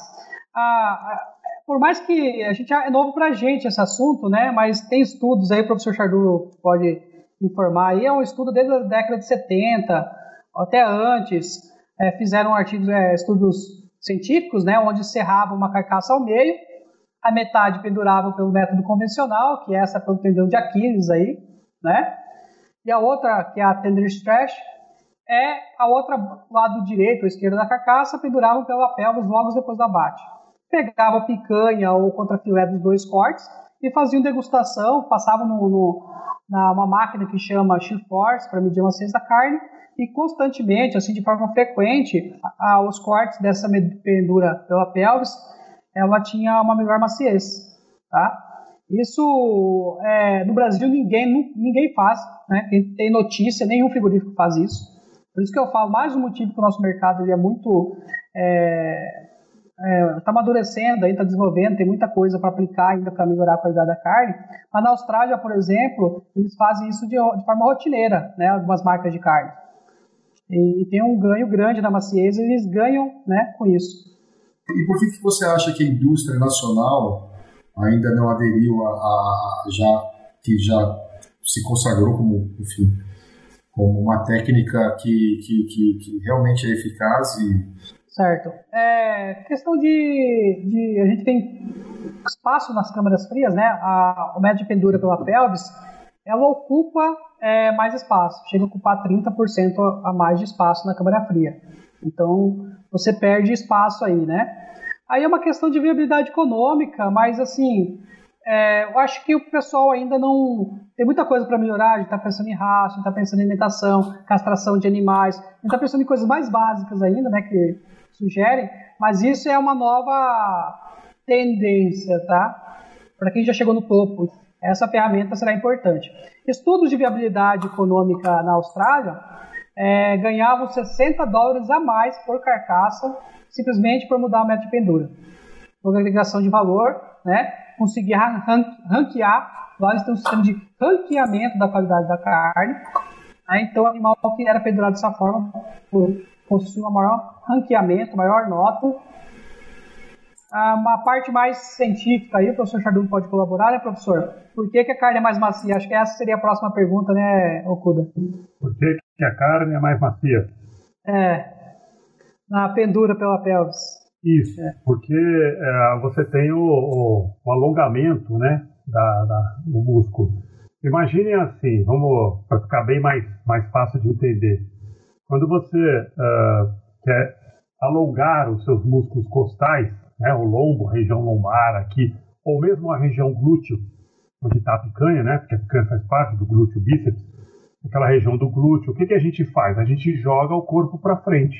A, a, por mais que a gente é novo para a gente esse assunto, né? Mas tem estudos aí, o professor Chardu pode informar é um estudo desde a década de 70, até antes, é, fizeram artigos, é, estudos científicos, né? Onde serrava uma carcaça ao meio, a metade pendurava pelo método convencional, que é essa pelo tendão de Aquiles aí, né? E a outra, que é a tender stretch, é a outra lado direito ou esquerdo da carcaça, penduravam pela pelvis logo depois do abate. Pegava picanha ou contrafilé dos dois cortes e faziam degustação, passavam no, no, na uma máquina que chama Shift Force para medir a maciez da carne e constantemente, assim de forma frequente, a, a, os cortes dessa pendura pela pelvis, ela tinha uma melhor maciez, tá? Isso é, no Brasil ninguém ninguém faz, né? Quem tem notícia, nenhum frigorífico faz isso. Por isso que eu falo, mais um motivo que o nosso mercado ele é muito. Está é, tá amadurecendo, está desenvolvendo, tem muita coisa para aplicar ainda para melhorar a qualidade da carne. Mas na Austrália, por exemplo, eles fazem isso de, de forma rotineira, né, algumas marcas de carne. E, e, tem um ganho grande na maciez, eles ganham né, com isso. E por que, que você acha que a indústria nacional ainda não aderiu a, a já que já se consagrou como, enfim, como uma técnica que, que, que, que realmente é eficaz e Certo. É, questão de, de. A gente tem espaço nas câmaras frias, né? A, o médio de pendura pela pelvis, ela ocupa é, mais espaço, chega a ocupar 30% a mais de espaço na câmara fria. Então, você perde espaço aí, né? Aí é uma questão de viabilidade econômica, mas assim, é, eu acho que o pessoal ainda não. Tem muita coisa para melhorar. A gente está pensando em raça, a gente está pensando em alimentação, castração de animais, a gente está pensando em coisas mais básicas ainda, né? Que sugerem, mas isso é uma nova tendência, tá? Para quem já chegou no topo, essa ferramenta será importante. Estudos de viabilidade econômica na Austrália é, ganhavam 60 dólares a mais por carcaça, simplesmente por mudar a meta de pendura. Por agregação de valor, né? conseguir ranquear. Lá eles têm um sistema de ranqueamento da qualidade da carne. Né? Então, o animal que era pendurado dessa forma possui um maior ranqueamento, maior nota. Ah, uma parte mais científica aí, o professor Chardum pode colaborar, né, professor? Por que, que, a carne é mais macia? Acho que essa seria a próxima pergunta, né, Okuda? Por que, que a carne é mais macia? É, na pendura pela pelvis. Isso, é. porque é, você tem o, o, o, alongamento né, da, da, do músculo. Imagine assim, vamos para ficar bem mais, mais fácil de entender. Quando você uh, quer alongar os seus músculos costais, né, o lombo, a região lombar aqui, ou mesmo a região glúteo, onde está a picanha, né, porque a picanha faz parte do glúteo bíceps, aquela região do glúteo, o que, que a gente faz? A gente joga o corpo para frente,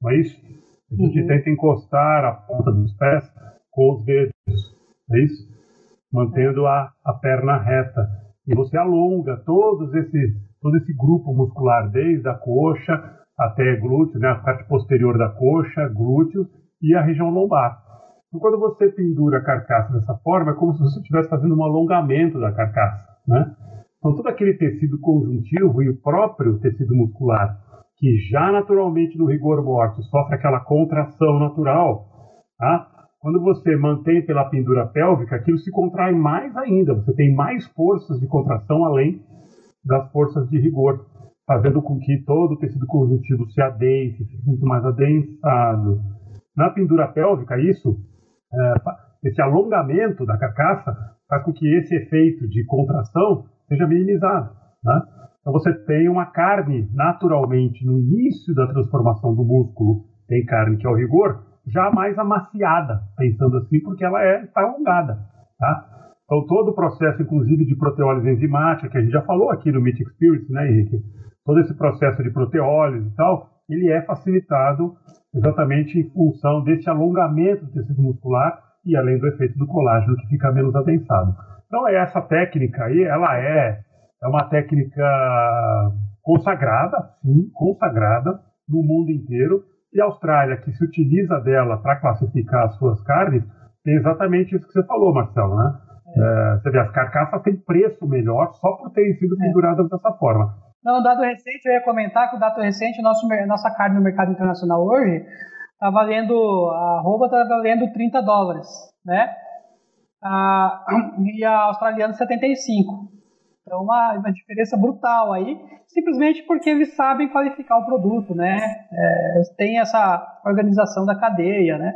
não é isso? A gente uhum. tenta encostar a ponta dos pés com os dedos, é isso? Mantendo a, a perna reta. E você alonga todos esse, todo esse grupo muscular, desde a coxa até glúteo, né, a parte posterior da coxa, glúteos e a região lombar. Então, quando você pendura a carcaça dessa forma, é como se você estivesse fazendo um alongamento da carcaça. Né? Então, todo aquele tecido conjuntivo e o próprio tecido muscular que já naturalmente no rigor mortis sofre aquela contração natural, tá? quando você mantém pela pendura pélvica, aquilo se contrai mais ainda. Você tem mais forças de contração além das forças de rigor, fazendo com que todo o tecido conjuntivo se adense, fique muito mais adensado. Na pendura pélvica, isso, é, esse alongamento da carcaça faz com que esse efeito de contração seja minimizado. Né? Então você tem uma carne naturalmente no início da transformação do músculo, tem carne que é o rigor, já mais amaciada, pensando assim, porque ela é, está alongada. Tá? Então todo o processo, inclusive de proteólise enzimática, que a gente já falou aqui no Meat Experience, né, Henrique? Todo esse processo de proteólise e tal, ele é facilitado exatamente em função desse alongamento do tecido muscular e além do efeito do colágeno que fica menos adensado. Então essa técnica aí, ela é é uma técnica consagrada, sim, consagrada no mundo inteiro. E a Austrália, que se utiliza dela para classificar as suas carnes, tem exatamente isso que você falou, Marcelo, né? É. Você vê, as carcaças têm preço melhor só por terem sido penduradas é. dessa forma. Não, dado recente, eu ia comentar que o dado recente, nosso, nossa carne no mercado internacional hoje está valendo, a roupa está valendo 30 dólares. né? E a australiana 75. Então, uma, uma diferença brutal aí, simplesmente porque eles sabem qualificar o produto, né? É, tem essa organização da cadeia, né?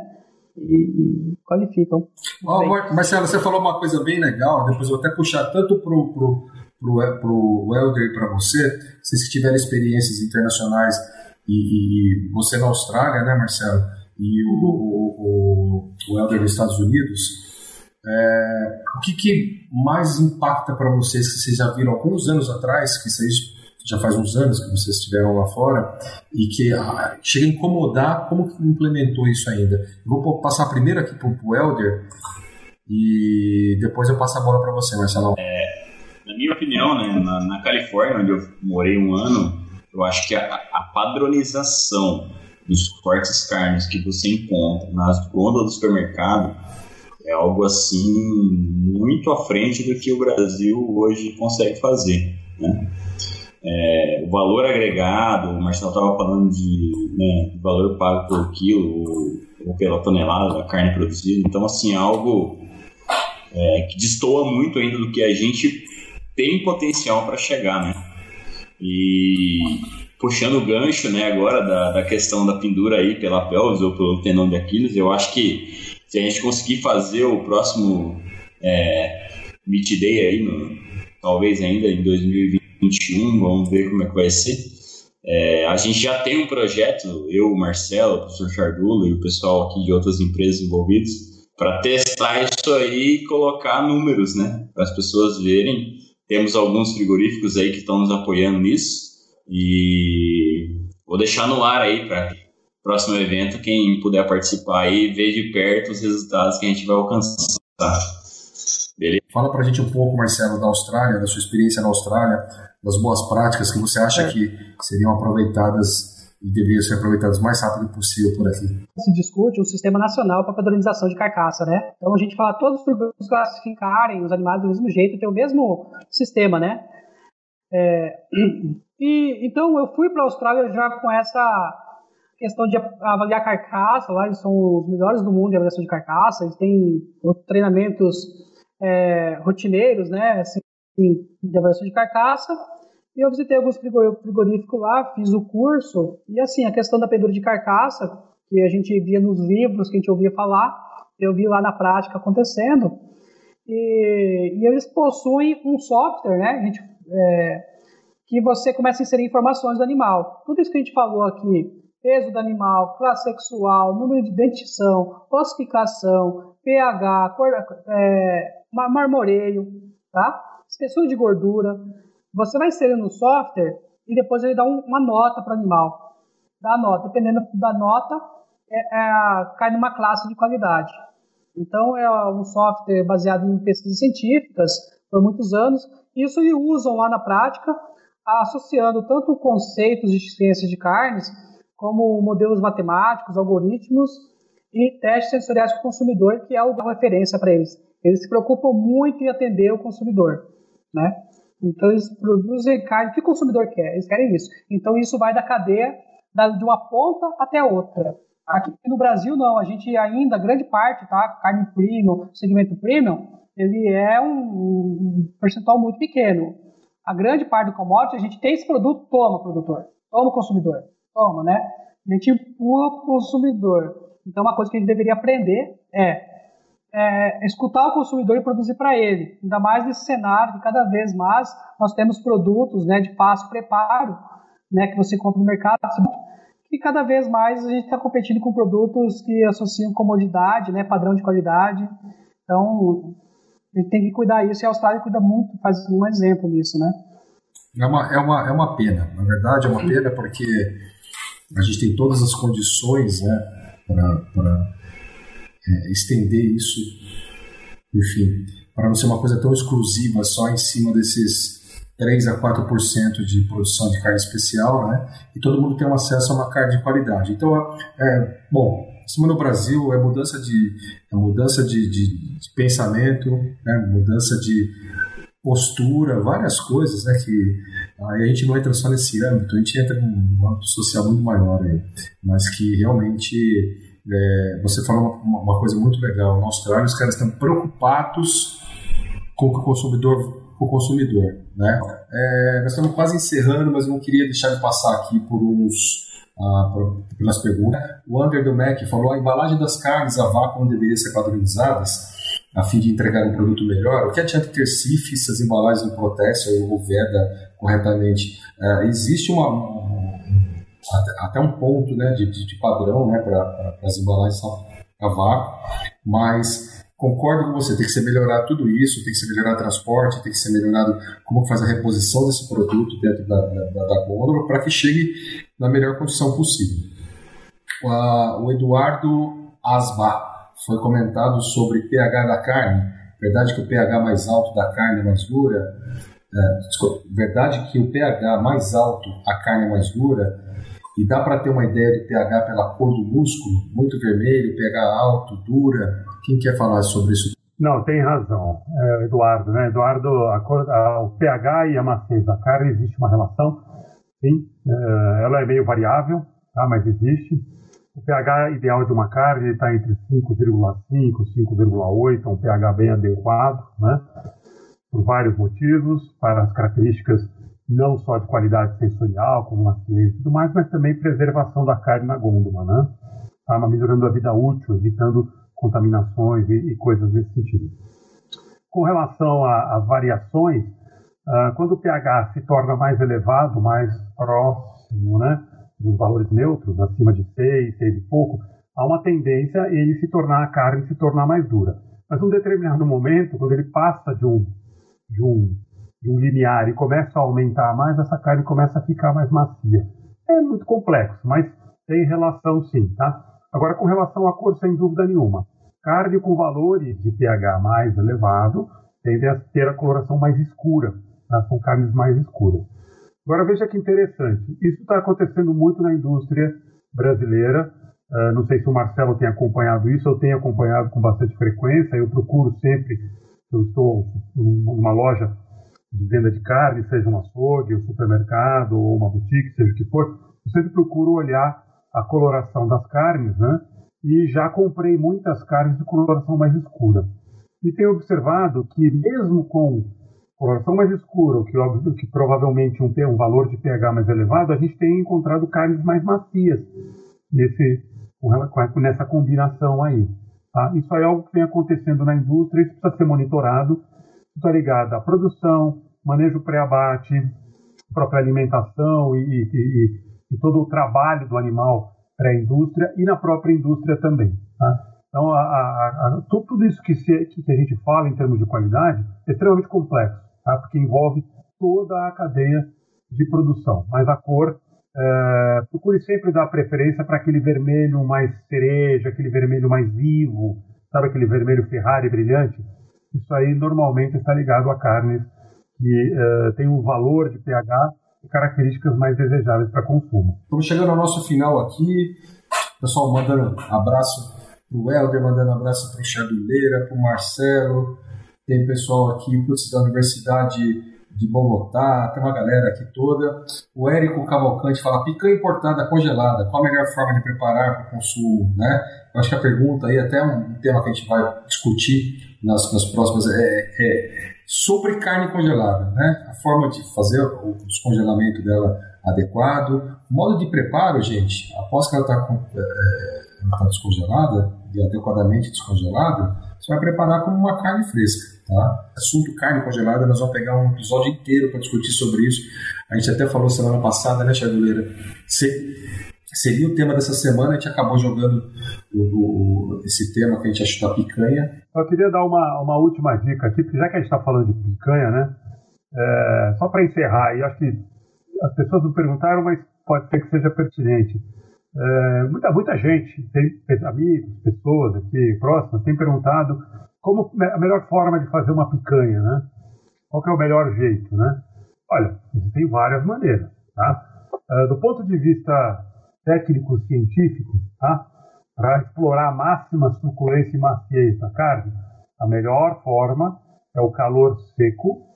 E, e qualificam. Oh, Marcelo, você falou uma coisa bem legal, depois eu vou até puxar tanto pro, pro, pro, pro Helder e para você, vocês que tiveram experiências internacionais e, e, você na Austrália, né, Marcelo? E o, o, o, o Helder nos Estados Unidos, é, o que, que, mais impacta para vocês que vocês já viram alguns anos atrás, que vocês já faz uns anos que vocês estiveram lá fora e que ah, chega a incomodar como que implementou isso ainda? Vou passar primeiro aqui para o Helder e depois eu passo a bola para você, Marcelo. É, na minha opinião, né, na, na, Califórnia, onde eu morei um ano, eu acho que a, a padronização dos cortes carnes que você encontra nas gôndolas do supermercado é algo assim muito à frente do que o Brasil hoje consegue fazer. Né? É, o valor agregado, o Marcelo estava falando de né, valor pago por quilo ou pela tonelada da carne produzida, então assim, algo é, que destoa muito ainda do que a gente tem potencial para chegar, né? E puxando o gancho, né, agora da, da questão da pendura aí pela pelvis ou pelo tendão de Aquiles, eu acho que se a gente conseguir fazer o próximo é, Meet Day aí, no, talvez ainda em 2021, vamos ver como é que vai ser. É, a gente já tem um projeto, eu, o Marcelo, o professor Chardula e o pessoal aqui de outras empresas envolvidas, para testar isso aí e colocar números, né? Para as pessoas verem. Temos alguns frigoríficos aí que estão nos apoiando nisso. E vou deixar no ar aí para próximo evento, quem puder participar aí, ver de perto os resultados que a gente vai alcançar. Beleza? Fala pra gente um pouco, Marcelo, da Austrália, da sua experiência na Austrália, das boas práticas que você acha é. que seriam aproveitadas e deveriam ser aproveitadas o mais rápido possível por aqui. Se discute um sistema nacional para padronização de carcaça, né? Então a gente fala todos os classificarem os animais do mesmo jeito, tem o mesmo sistema, né? É, e então eu fui para a Austrália já com essa questão de avaliar carcaça, lá eles são os melhores do mundo em avaliação de carcaça, eles têm treinamentos é, rotineiros, né, assim, de avaliação de carcaça, e eu visitei alguns frigoríficos lá, fiz o curso, e assim, a questão da pendura de carcaça, que a gente via nos livros, que a gente ouvia falar, eu vi lá na prática acontecendo, e, e eles possuem um software, né, gente, é, que você começa a inserir informações do animal. Tudo isso que a gente falou aqui, peso do animal, classe sexual, número de dentição, ossificação, pH, cor, é, marmoreio, tá? Espessura de gordura. Você vai inserir no software e depois ele dá um, uma nota para o animal. Dá a nota. Dependendo da nota, é, é, cai numa classe de qualidade. Então, é um software baseado em pesquisas científicas por muitos anos. Isso eles usam lá na prática, associando tanto conceitos de ciência de carnes como modelos matemáticos, algoritmos e testes sensoriais com o consumidor, que é o da referência para eles. Eles se preocupam muito em atender o consumidor, né? Então eles produzem carne que o consumidor quer, eles querem isso. Então isso vai da cadeia de uma ponta até outra. Aqui no Brasil não, a gente ainda, grande parte, tá? Carne premium, segmento premium, ele é um, um percentual muito pequeno. A grande parte do commodity, a gente tem esse produto, toma produtor, toma consumidor toma, né? A gente empurra o consumidor. Então, uma coisa que a gente deveria aprender é, é escutar o consumidor e produzir para ele. Ainda mais nesse cenário que cada vez mais nós temos produtos né, de fácil preparo, né, que você compra no mercado, e cada vez mais a gente está competindo com produtos que associam comodidade, né, padrão de qualidade. Então, a gente tem que cuidar disso e a Austrália cuida muito, faz um exemplo nisso, né? É uma, é uma, é uma pena, na verdade é uma pena porque a gente tem todas as condições né, para é, estender isso, enfim, para não ser uma coisa tão exclusiva só em cima desses 3 a 4% de produção de carne especial, né? E todo mundo tem um acesso a uma carne de qualidade. Então, é, bom, cima no Brasil é mudança de, é mudança de, de, de pensamento, né? mudança de postura, várias coisas, né? Que aí a gente não entra só nesse âmbito, a gente entra num âmbito social muito maior aí, mas que realmente É, você falou uma, uma, coisa muito legal. Na Austrália, os caras estão preocupados com o consumidor, com o consumidor, né? É, nós estamos quase encerrando, mas não queria deixar de passar aqui por uns ah, pelas perguntas. O Ander do Mac falou a embalagem das carnes a vácuo deveria ser padronizadas a fim de entregar um produto melhor. O que adianta ter CIF se as embalagens não protestem ou VEDA corretamente? Uh, existe uma, um, até, até, um ponto né, de, de padrão né, para as embalagens a vácuo, mas concordo com você, tem que ser melhorado tudo isso, tem que ser melhorado o transporte, tem que ser melhorado como faz a reposição desse produto dentro da, da, da gôndola para que chegue na melhor condição possível. Uh, o Eduardo Asba foi comentado sobre pH da carne. Verdade que o pH mais alto da carne é mais dura. É, desculpa, verdade que o pH mais alto a carne é mais dura. E dá para ter uma ideia do pH pela cor do músculo, muito vermelho, pH alto, dura. Quem quer falar sobre isso? Não, tem razão, é, Eduardo. Né? Eduardo, a cor, a, o pH e a maciez da carne existe uma relação. Sim, é, ela é meio variável, tá? mas existe. O pH ideal de uma carne está entre 5,5 e 5,8, é um pH bem adequado, né? por vários motivos, para as características não só de qualidade sensorial, como maciez e tudo mais, mas também preservação da carne na gôndola, né? Tá melhorando a vida útil, evitando contaminações e, e coisas nesse sentido. Com relação às variações, uh, quando o pH se torna mais elevado, mais próximo, né? dos valores neutros, acima de 6, 6 e pouco, há uma tendência ele se tornar, a carne se tornar mais dura. Mas num determinado momento, quando ele passa de um, de um, de um limiar e começa a aumentar mais, essa carne começa a ficar mais macia. É muito complexo, mas tem relação sim, tá? Agora, com relação à cor, sem dúvida nenhuma. Carne com valores de pH mais elevado tende a ter a coloração mais escura, tá? são carnes mais escuras. Agora veja que interessante, isso está acontecendo muito na indústria brasileira. Uh, não sei se o Marcelo tem acompanhado isso, eu tenho acompanhado com bastante frequência. Eu procuro sempre, eu estou numa loja de venda de carne, seja um açougue, um supermercado ou uma boutique, seja o que for, eu sempre procuro olhar a coloração das carnes, né? E já comprei muitas carnes de coloração mais escura. E tenho observado que mesmo com coloração mais escura, que, óbvio, que provavelmente um, um valor de pH mais elevado, a gente tem encontrado carnes mais macias nesse, nessa combinação aí. Tá? Isso é algo que vem acontecendo na indústria, isso precisa ser monitorado, está ligado à produção, manejo pré-abate, própria alimentação e, e, e, todo o trabalho do animal pré-indústria e na própria indústria também. Tá? Então, a, a, a, tudo isso que, se, que a gente fala em termos de qualidade é extremamente complexo tá? porque envolve toda a cadeia de produção. Mas a cor, é, procure sempre dar preferência para aquele vermelho mais cereja, aquele vermelho mais vivo, sabe aquele vermelho Ferrari brilhante? Isso aí normalmente está ligado a carnes que é, tem um valor de pH e características mais desejáveis para consumo. Estamos chegando ao nosso final aqui. Pessoal, mandando abraço para o Helder, mandando abraço para o Charduleira, para o Marcelo, tem pessoal aqui da Universidade de Bogotá, tem uma galera aqui toda. O Érico Cavalcante fala: picanha importada congelada, qual a melhor forma de preparar para o consumo? Né? Eu acho que a pergunta aí, até um tema que a gente vai discutir nas, nas próximas, é, é sobre carne congelada, né? a forma de fazer o descongelamento dela adequado, o modo de preparo, gente, após que ela está é, tá descongelada, e adequadamente descongelada, você vai preparar como uma carne fresca. Tá? Assunto carne congelada, nós vamos pegar um episódio inteiro para discutir sobre isso. A gente até falou semana passada, né, Charduleira? Seria o tema dessa semana, a gente acabou jogando o, o, esse tema que a gente achou da picanha. Eu queria dar uma, uma última dica aqui, porque já que a gente está falando de picanha, né? É, só para encerrar, e acho que as pessoas não perguntaram, mas pode ser que seja pertinente. É, muita, muita gente, tem amigos, pessoas aqui próximas, tem perguntado como a melhor forma de fazer uma picanha, né? Qual é o melhor jeito, né? Olha, tem várias maneiras, tá? Uh, do ponto de vista técnico-científico, tá? Para explorar a máxima suculência e maciez da carne, a melhor forma é o calor seco,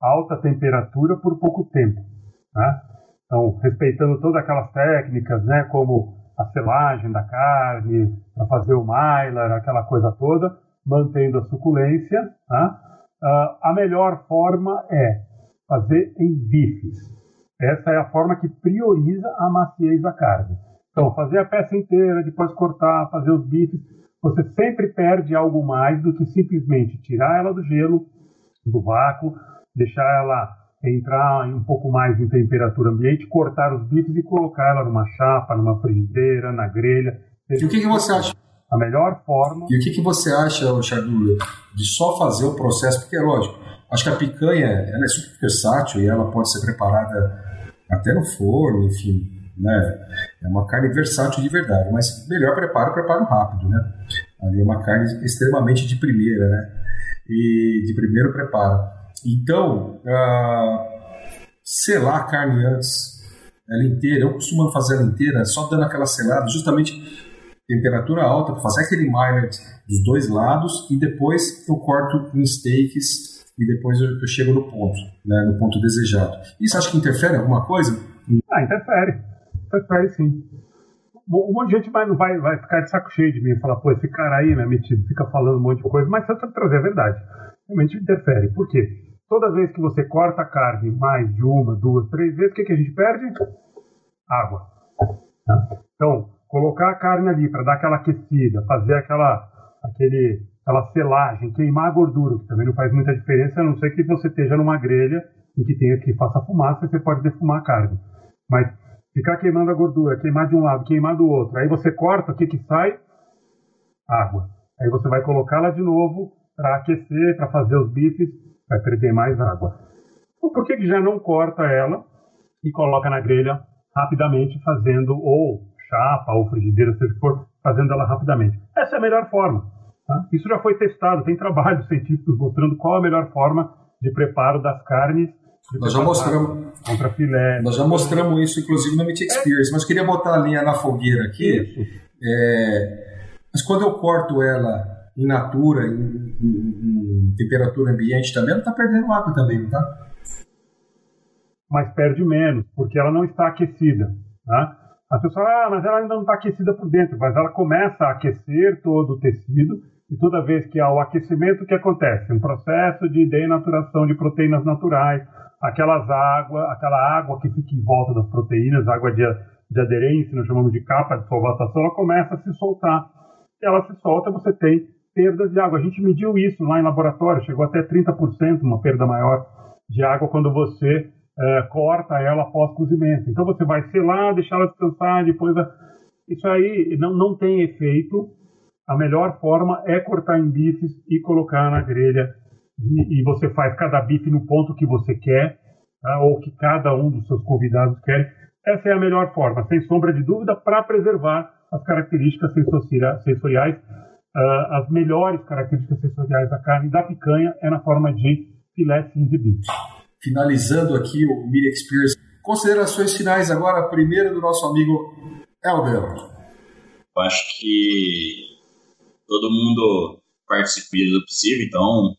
alta temperatura por pouco tempo, tá? Então, respeitando todas aquelas técnicas, né, como a selagem da carne, para fazer o mylar, aquela coisa toda, mantendo a suculência. Tá? Uh, a melhor forma é fazer em bifes. Essa é a forma que prioriza a maciez da carne. Então, fazer a peça inteira, depois cortar, fazer os bifes, você sempre perde algo mais do que simplesmente tirar ela do gelo, do vácuo, deixar ela entrar um pouco mais em temperatura ambiente, cortar os bifes e colocar ela numa chapa, numa frigideira, na grelha. E o que, que você acha? A melhor forma. E o que, que você acha, Chardula, de só fazer o processo? Porque é lógico, acho que a picanha ela é super versátil e ela pode ser preparada até no forno, enfim, né? É uma carne versátil de verdade, mas melhor preparo, preparo rápido, né? Ali é uma carne extremamente de primeira, né? E de primeiro preparo. Então, uh, selar a carne antes, ela inteira, eu costumo fazer ela inteira, só dando aquela selada, justamente temperatura alta, para fazer aquele millet dos dois lados, e depois eu corto em steaks e depois eu, eu chego no ponto, né, no ponto desejado. Isso acha que interfere em alguma coisa? Ah, interfere. Interfere sim. Um monte de gente vai, vai, vai ficar de saco cheio de mim e falar, pô, esse cara aí, né, metido, fica falando um monte de coisa, mas se eu trazer a verdade, realmente interfere. Por quê? Toda vez que você corta a carne mais de uma, duas, três vezes, o que, que a gente perde? Água. Então, colocar a carne ali para dar aquela aquecida, fazer aquela, aquele, aquela selagem, queimar a gordura, que também não faz muita diferença, a não ser que você esteja numa grelha em que tenha que faça fumaça, você pode defumar a carne. Mas ficar queimando a gordura, queimar de um lado, queimar do outro, aí você corta, o que, que sai? Água. Aí você vai colocá-la de novo para aquecer, para fazer os bifes, vai perder mais água. Então, por que, que já não corta ela e coloca na grelha rapidamente, fazendo ou chapa ou frigideira, seja for, fazendo ela rapidamente? Essa é a melhor forma. Tá? Isso já foi testado, tem trabalhos científicos mostrando qual a melhor forma de preparo das carnes. Nós já mostramos contra filé. Nós já mostramos isso, inclusive, no Meat Experience, é. mas queria botar a linha na fogueira aqui. É, mas quando eu corto ela in natura, em, em, em temperatura ambiente também, ela está perdendo água também, não está? Mas perde menos, porque ela não está aquecida. Tá? As pessoas ah, mas ela ainda não está aquecida por dentro, mas ela começa a aquecer todo o tecido, e toda vez que há o aquecimento, o que acontece? Um processo de denaturação de proteínas naturais, aquelas águas, aquela água que fica em volta das proteínas, água de, de aderência, nós chamamos de capa de solvatação, ela começa a se soltar. Ela se solta, você tem perdas de água. A gente mediu isso lá em laboratório, chegou até 30%, uma perda maior de água quando você é, corta ela após cozimento. Então você vai selar, deixar ela descansar, depois. A... Isso aí não, não tem efeito. A melhor forma é cortar em bifes e colocar na grelha. E, e você faz cada bife no ponto que você quer, tá? ou que cada um dos seus convidados quer. Essa é a melhor forma, sem sombra de dúvida, para preservar as características sensoriais uh, as melhores características sensoriais da carne da picanha é na forma de filé de bife. Finalizando aqui o Media Experience, considerações finais agora, primeiro do nosso amigo Elber. Eu acho que todo mundo participe do possível, então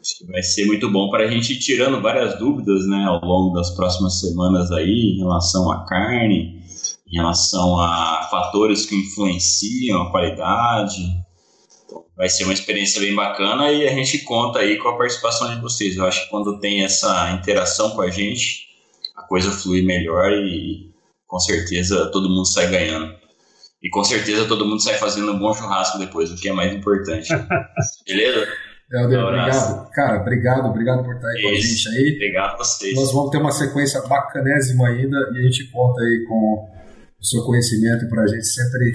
acho que vai ser muito bom para a gente ir tirando várias dúvidas né, ao longo das próximas semanas aí em relação à carne, em relação a fatores que influenciam a qualidade. Vai ser uma experiência bem bacana e a gente conta aí com a participação de vocês. Eu acho que quando tem essa interação com a gente, a coisa flui melhor e com certeza todo mundo sai ganhando. E com certeza todo mundo sai fazendo um bom churrasco depois, o que é mais importante. Beleza? Helder, um obrigado. Cara, obrigado, obrigado por estar aí Isso, com a gente aí. Obrigado a vocês. Nós vamos ter uma sequência bacanésima ainda e a gente conta aí com o seu conhecimento para a gente sempre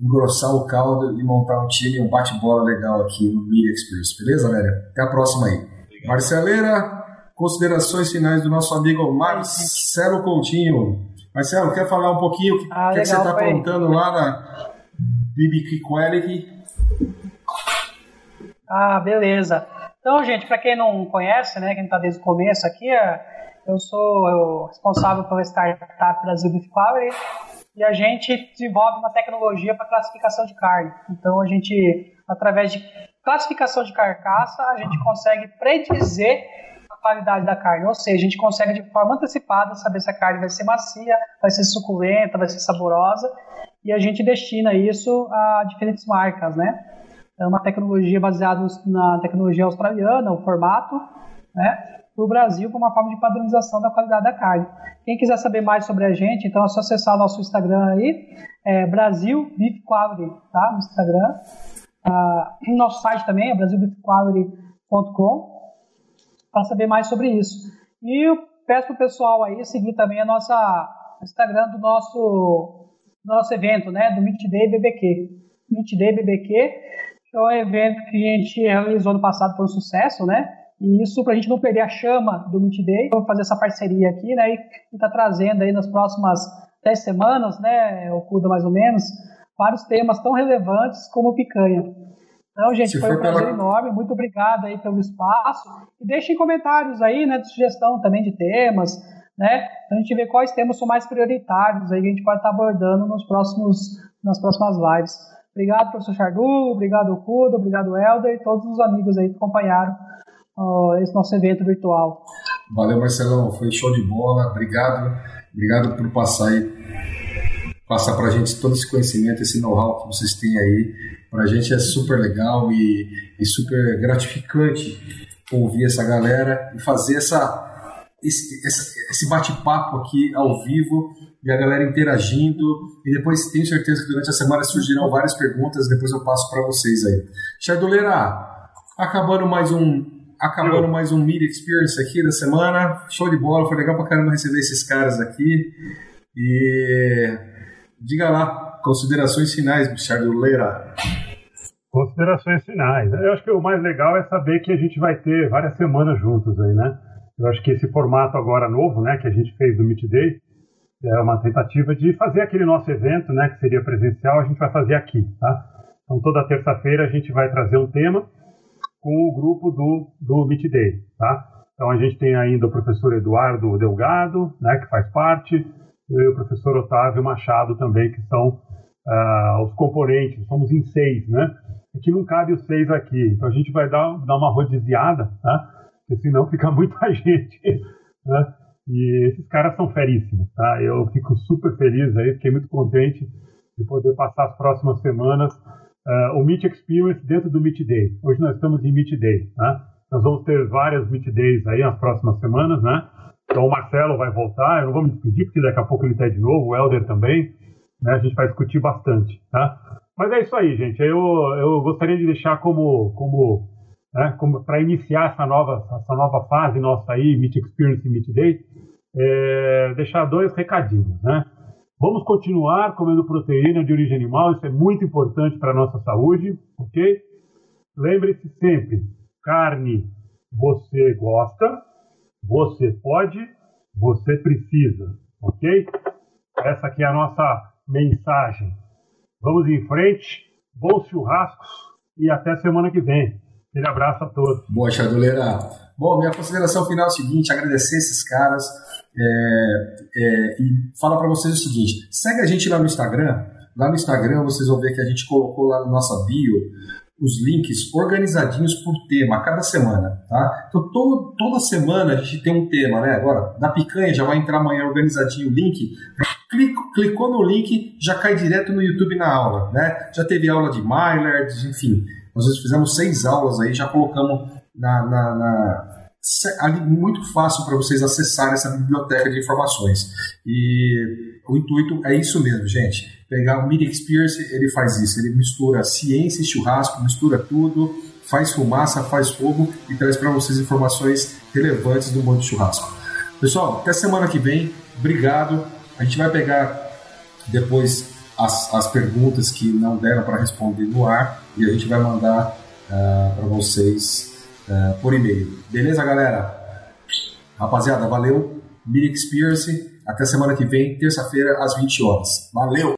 engrossar o caldo e montar um time, um bate-bola legal aqui no Media Experience. Beleza, velho? Até a próxima aí. Obrigado. Marceleira, considerações finais do nosso amigo Marcelo Coutinho. Marcelo, quer falar um pouquinho o que, ah, que, que, você está aprontando lá na BBQ Quality? Ah, beleza. Então, gente, para quem não conhece, né, quem está desde o começo aqui, é, eu sou responsável pela startup Brasil Beef Quality e a gente desenvolve uma tecnologia para classificação de carne. Então a gente, através de classificação de carcaça, a gente consegue predizer a qualidade da carne, ou seja, a gente consegue de forma antecipada saber se a carne vai ser macia, vai ser suculenta, vai ser saborosa. e a gente destina isso a diferentes marcas, né? É uma tecnologia baseada na tecnologia australiana, o formato, né? Para o Brasil, como uma forma de padronização da qualidade da carne. Quem quiser saber mais sobre a gente, então é só acessar o nosso Instagram aí, é Brasil Beef Quality, tá? No Instagram. Ah, nosso site também é brasilbeefquality.com para saber mais sobre isso. E eu peço para o pessoal aí seguir também a nossa Instagram do nosso nosso evento, né, do Meet Day BBQ. Meet Day BBQ é um evento que a gente realizou no passado, foi um sucesso, né? E isso para a gente não perder a chama do Meet Day, vamos fazer essa parceria aqui, né? E está trazendo aí nas próximas 10 semanas, né, ocuda mais ou menos, vários temas tão relevantes como picanha. Então, gente, Se foi um prazer pela... enorme. Muito obrigado aí pelo espaço. E deixem comentários aí, né, de sugestão também de temas, né? Então a gente vê quais temas são mais prioritários aí que a gente pode estar abordando nos próximos, nas próximas lives. Obrigado, professor Chardu, obrigado, Kuda, obrigado, Helder e todos os amigos aí que acompanharam esse nosso evento virtual. Valeu, Marcelão, foi show de bola. Obrigado, obrigado por passar aí, passar para a gente todo esse conhecimento, esse know-how que vocês têm aí. Para a gente é super legal e, e super gratificante ouvir essa galera e fazer essa esse, esse bate-papo aqui ao vivo e a galera interagindo. E depois tenho certeza que durante a semana surgirão várias perguntas, depois eu passo para vocês aí. Chardoleira, acabando mais um. Acabando mais um Media Experience aqui da semana. Show de bola, foi legal pra caramba receber esses caras aqui. E diga lá, considerações finais, Chardoleira. Considerações finais. Eu acho que o mais legal é saber que a gente vai ter várias semanas juntos aí, né? Eu acho que esse formato agora novo, né, que a gente fez do Meet Day, é uma tentativa de fazer aquele nosso evento, né, que seria presencial, a gente vai fazer aqui, tá? Então toda terça-feira a gente vai trazer um tema com o grupo do, do Meet Day, tá? Então a gente tem ainda o professor Eduardo Delgado, né, que faz parte, e o professor Otávio Machado também, que são uh, os componentes, somos em seis, né? Aqui não cabe os seis aqui, então a gente vai dar, dar uma rodiziada, tá? porque senão fica muita gente. Né? E esses caras são feríssimos, tá? Eu fico super feliz aí, fiquei muito contente de poder passar as próximas semanas uh, o Meet Experience dentro do Meet Day. Hoje nós estamos em Meet Day, né? Nós vamos ter várias Meet Days aí nas próximas semanas, né? Então o Marcelo vai voltar, eu não vou me despedir porque daqui a pouco ele está de novo, o Helder também, né? A gente vai discutir bastante, tá? Mas é isso aí, gente. Eu, eu gostaria de deixar como, como né, para iniciar essa nova, essa nova fase nossa aí, Meet Experience e Meet Day, é, deixar dois recadinhos. Né? Vamos continuar comendo proteína de origem animal, isso é muito importante para a nossa saúde, ok? Lembre-se sempre, carne você gosta, você pode, você precisa, ok? Essa aqui é a nossa mensagem. Vamos em frente, bons churrascos e até semana que vem. Aquele abraço a todos. Boa, Chaduleira. Bom, minha consideração final é o seguinte: agradecer esses caras é, é, e falar para vocês o seguinte: segue a gente lá no Instagram. Lá no Instagram vocês vão ver que a gente colocou lá na nossa bio os links organizadinhos por tema cada semana, tá? Então todo, toda semana a gente tem um tema, né? Agora, da picanha já vai entrar amanhã organizadinho o link. Clico, clicou no link, já cai direto no YouTube na aula, né? Já teve aula de Maillard, enfim. Nós fizemos seis aulas aí, já colocamos na, na, na muito fácil para vocês acessarem essa biblioteca de informações. E o intuito é isso mesmo, gente. Pegar o Media Experience, ele faz isso. Ele mistura ciência e churrasco, mistura tudo, faz fumaça, faz fogo e traz para vocês informações relevantes do mundo de churrasco. Pessoal, até semana que vem. Obrigado. A gente vai pegar depois as, as perguntas que não deram para responder no ar e a gente vai mandar uh, ah, para vocês uh, por e-mail. Beleza, galera? Rapaziada, valeu. Media Experience. Até semana que vem, terça-feira, às 20 horas. Valeu!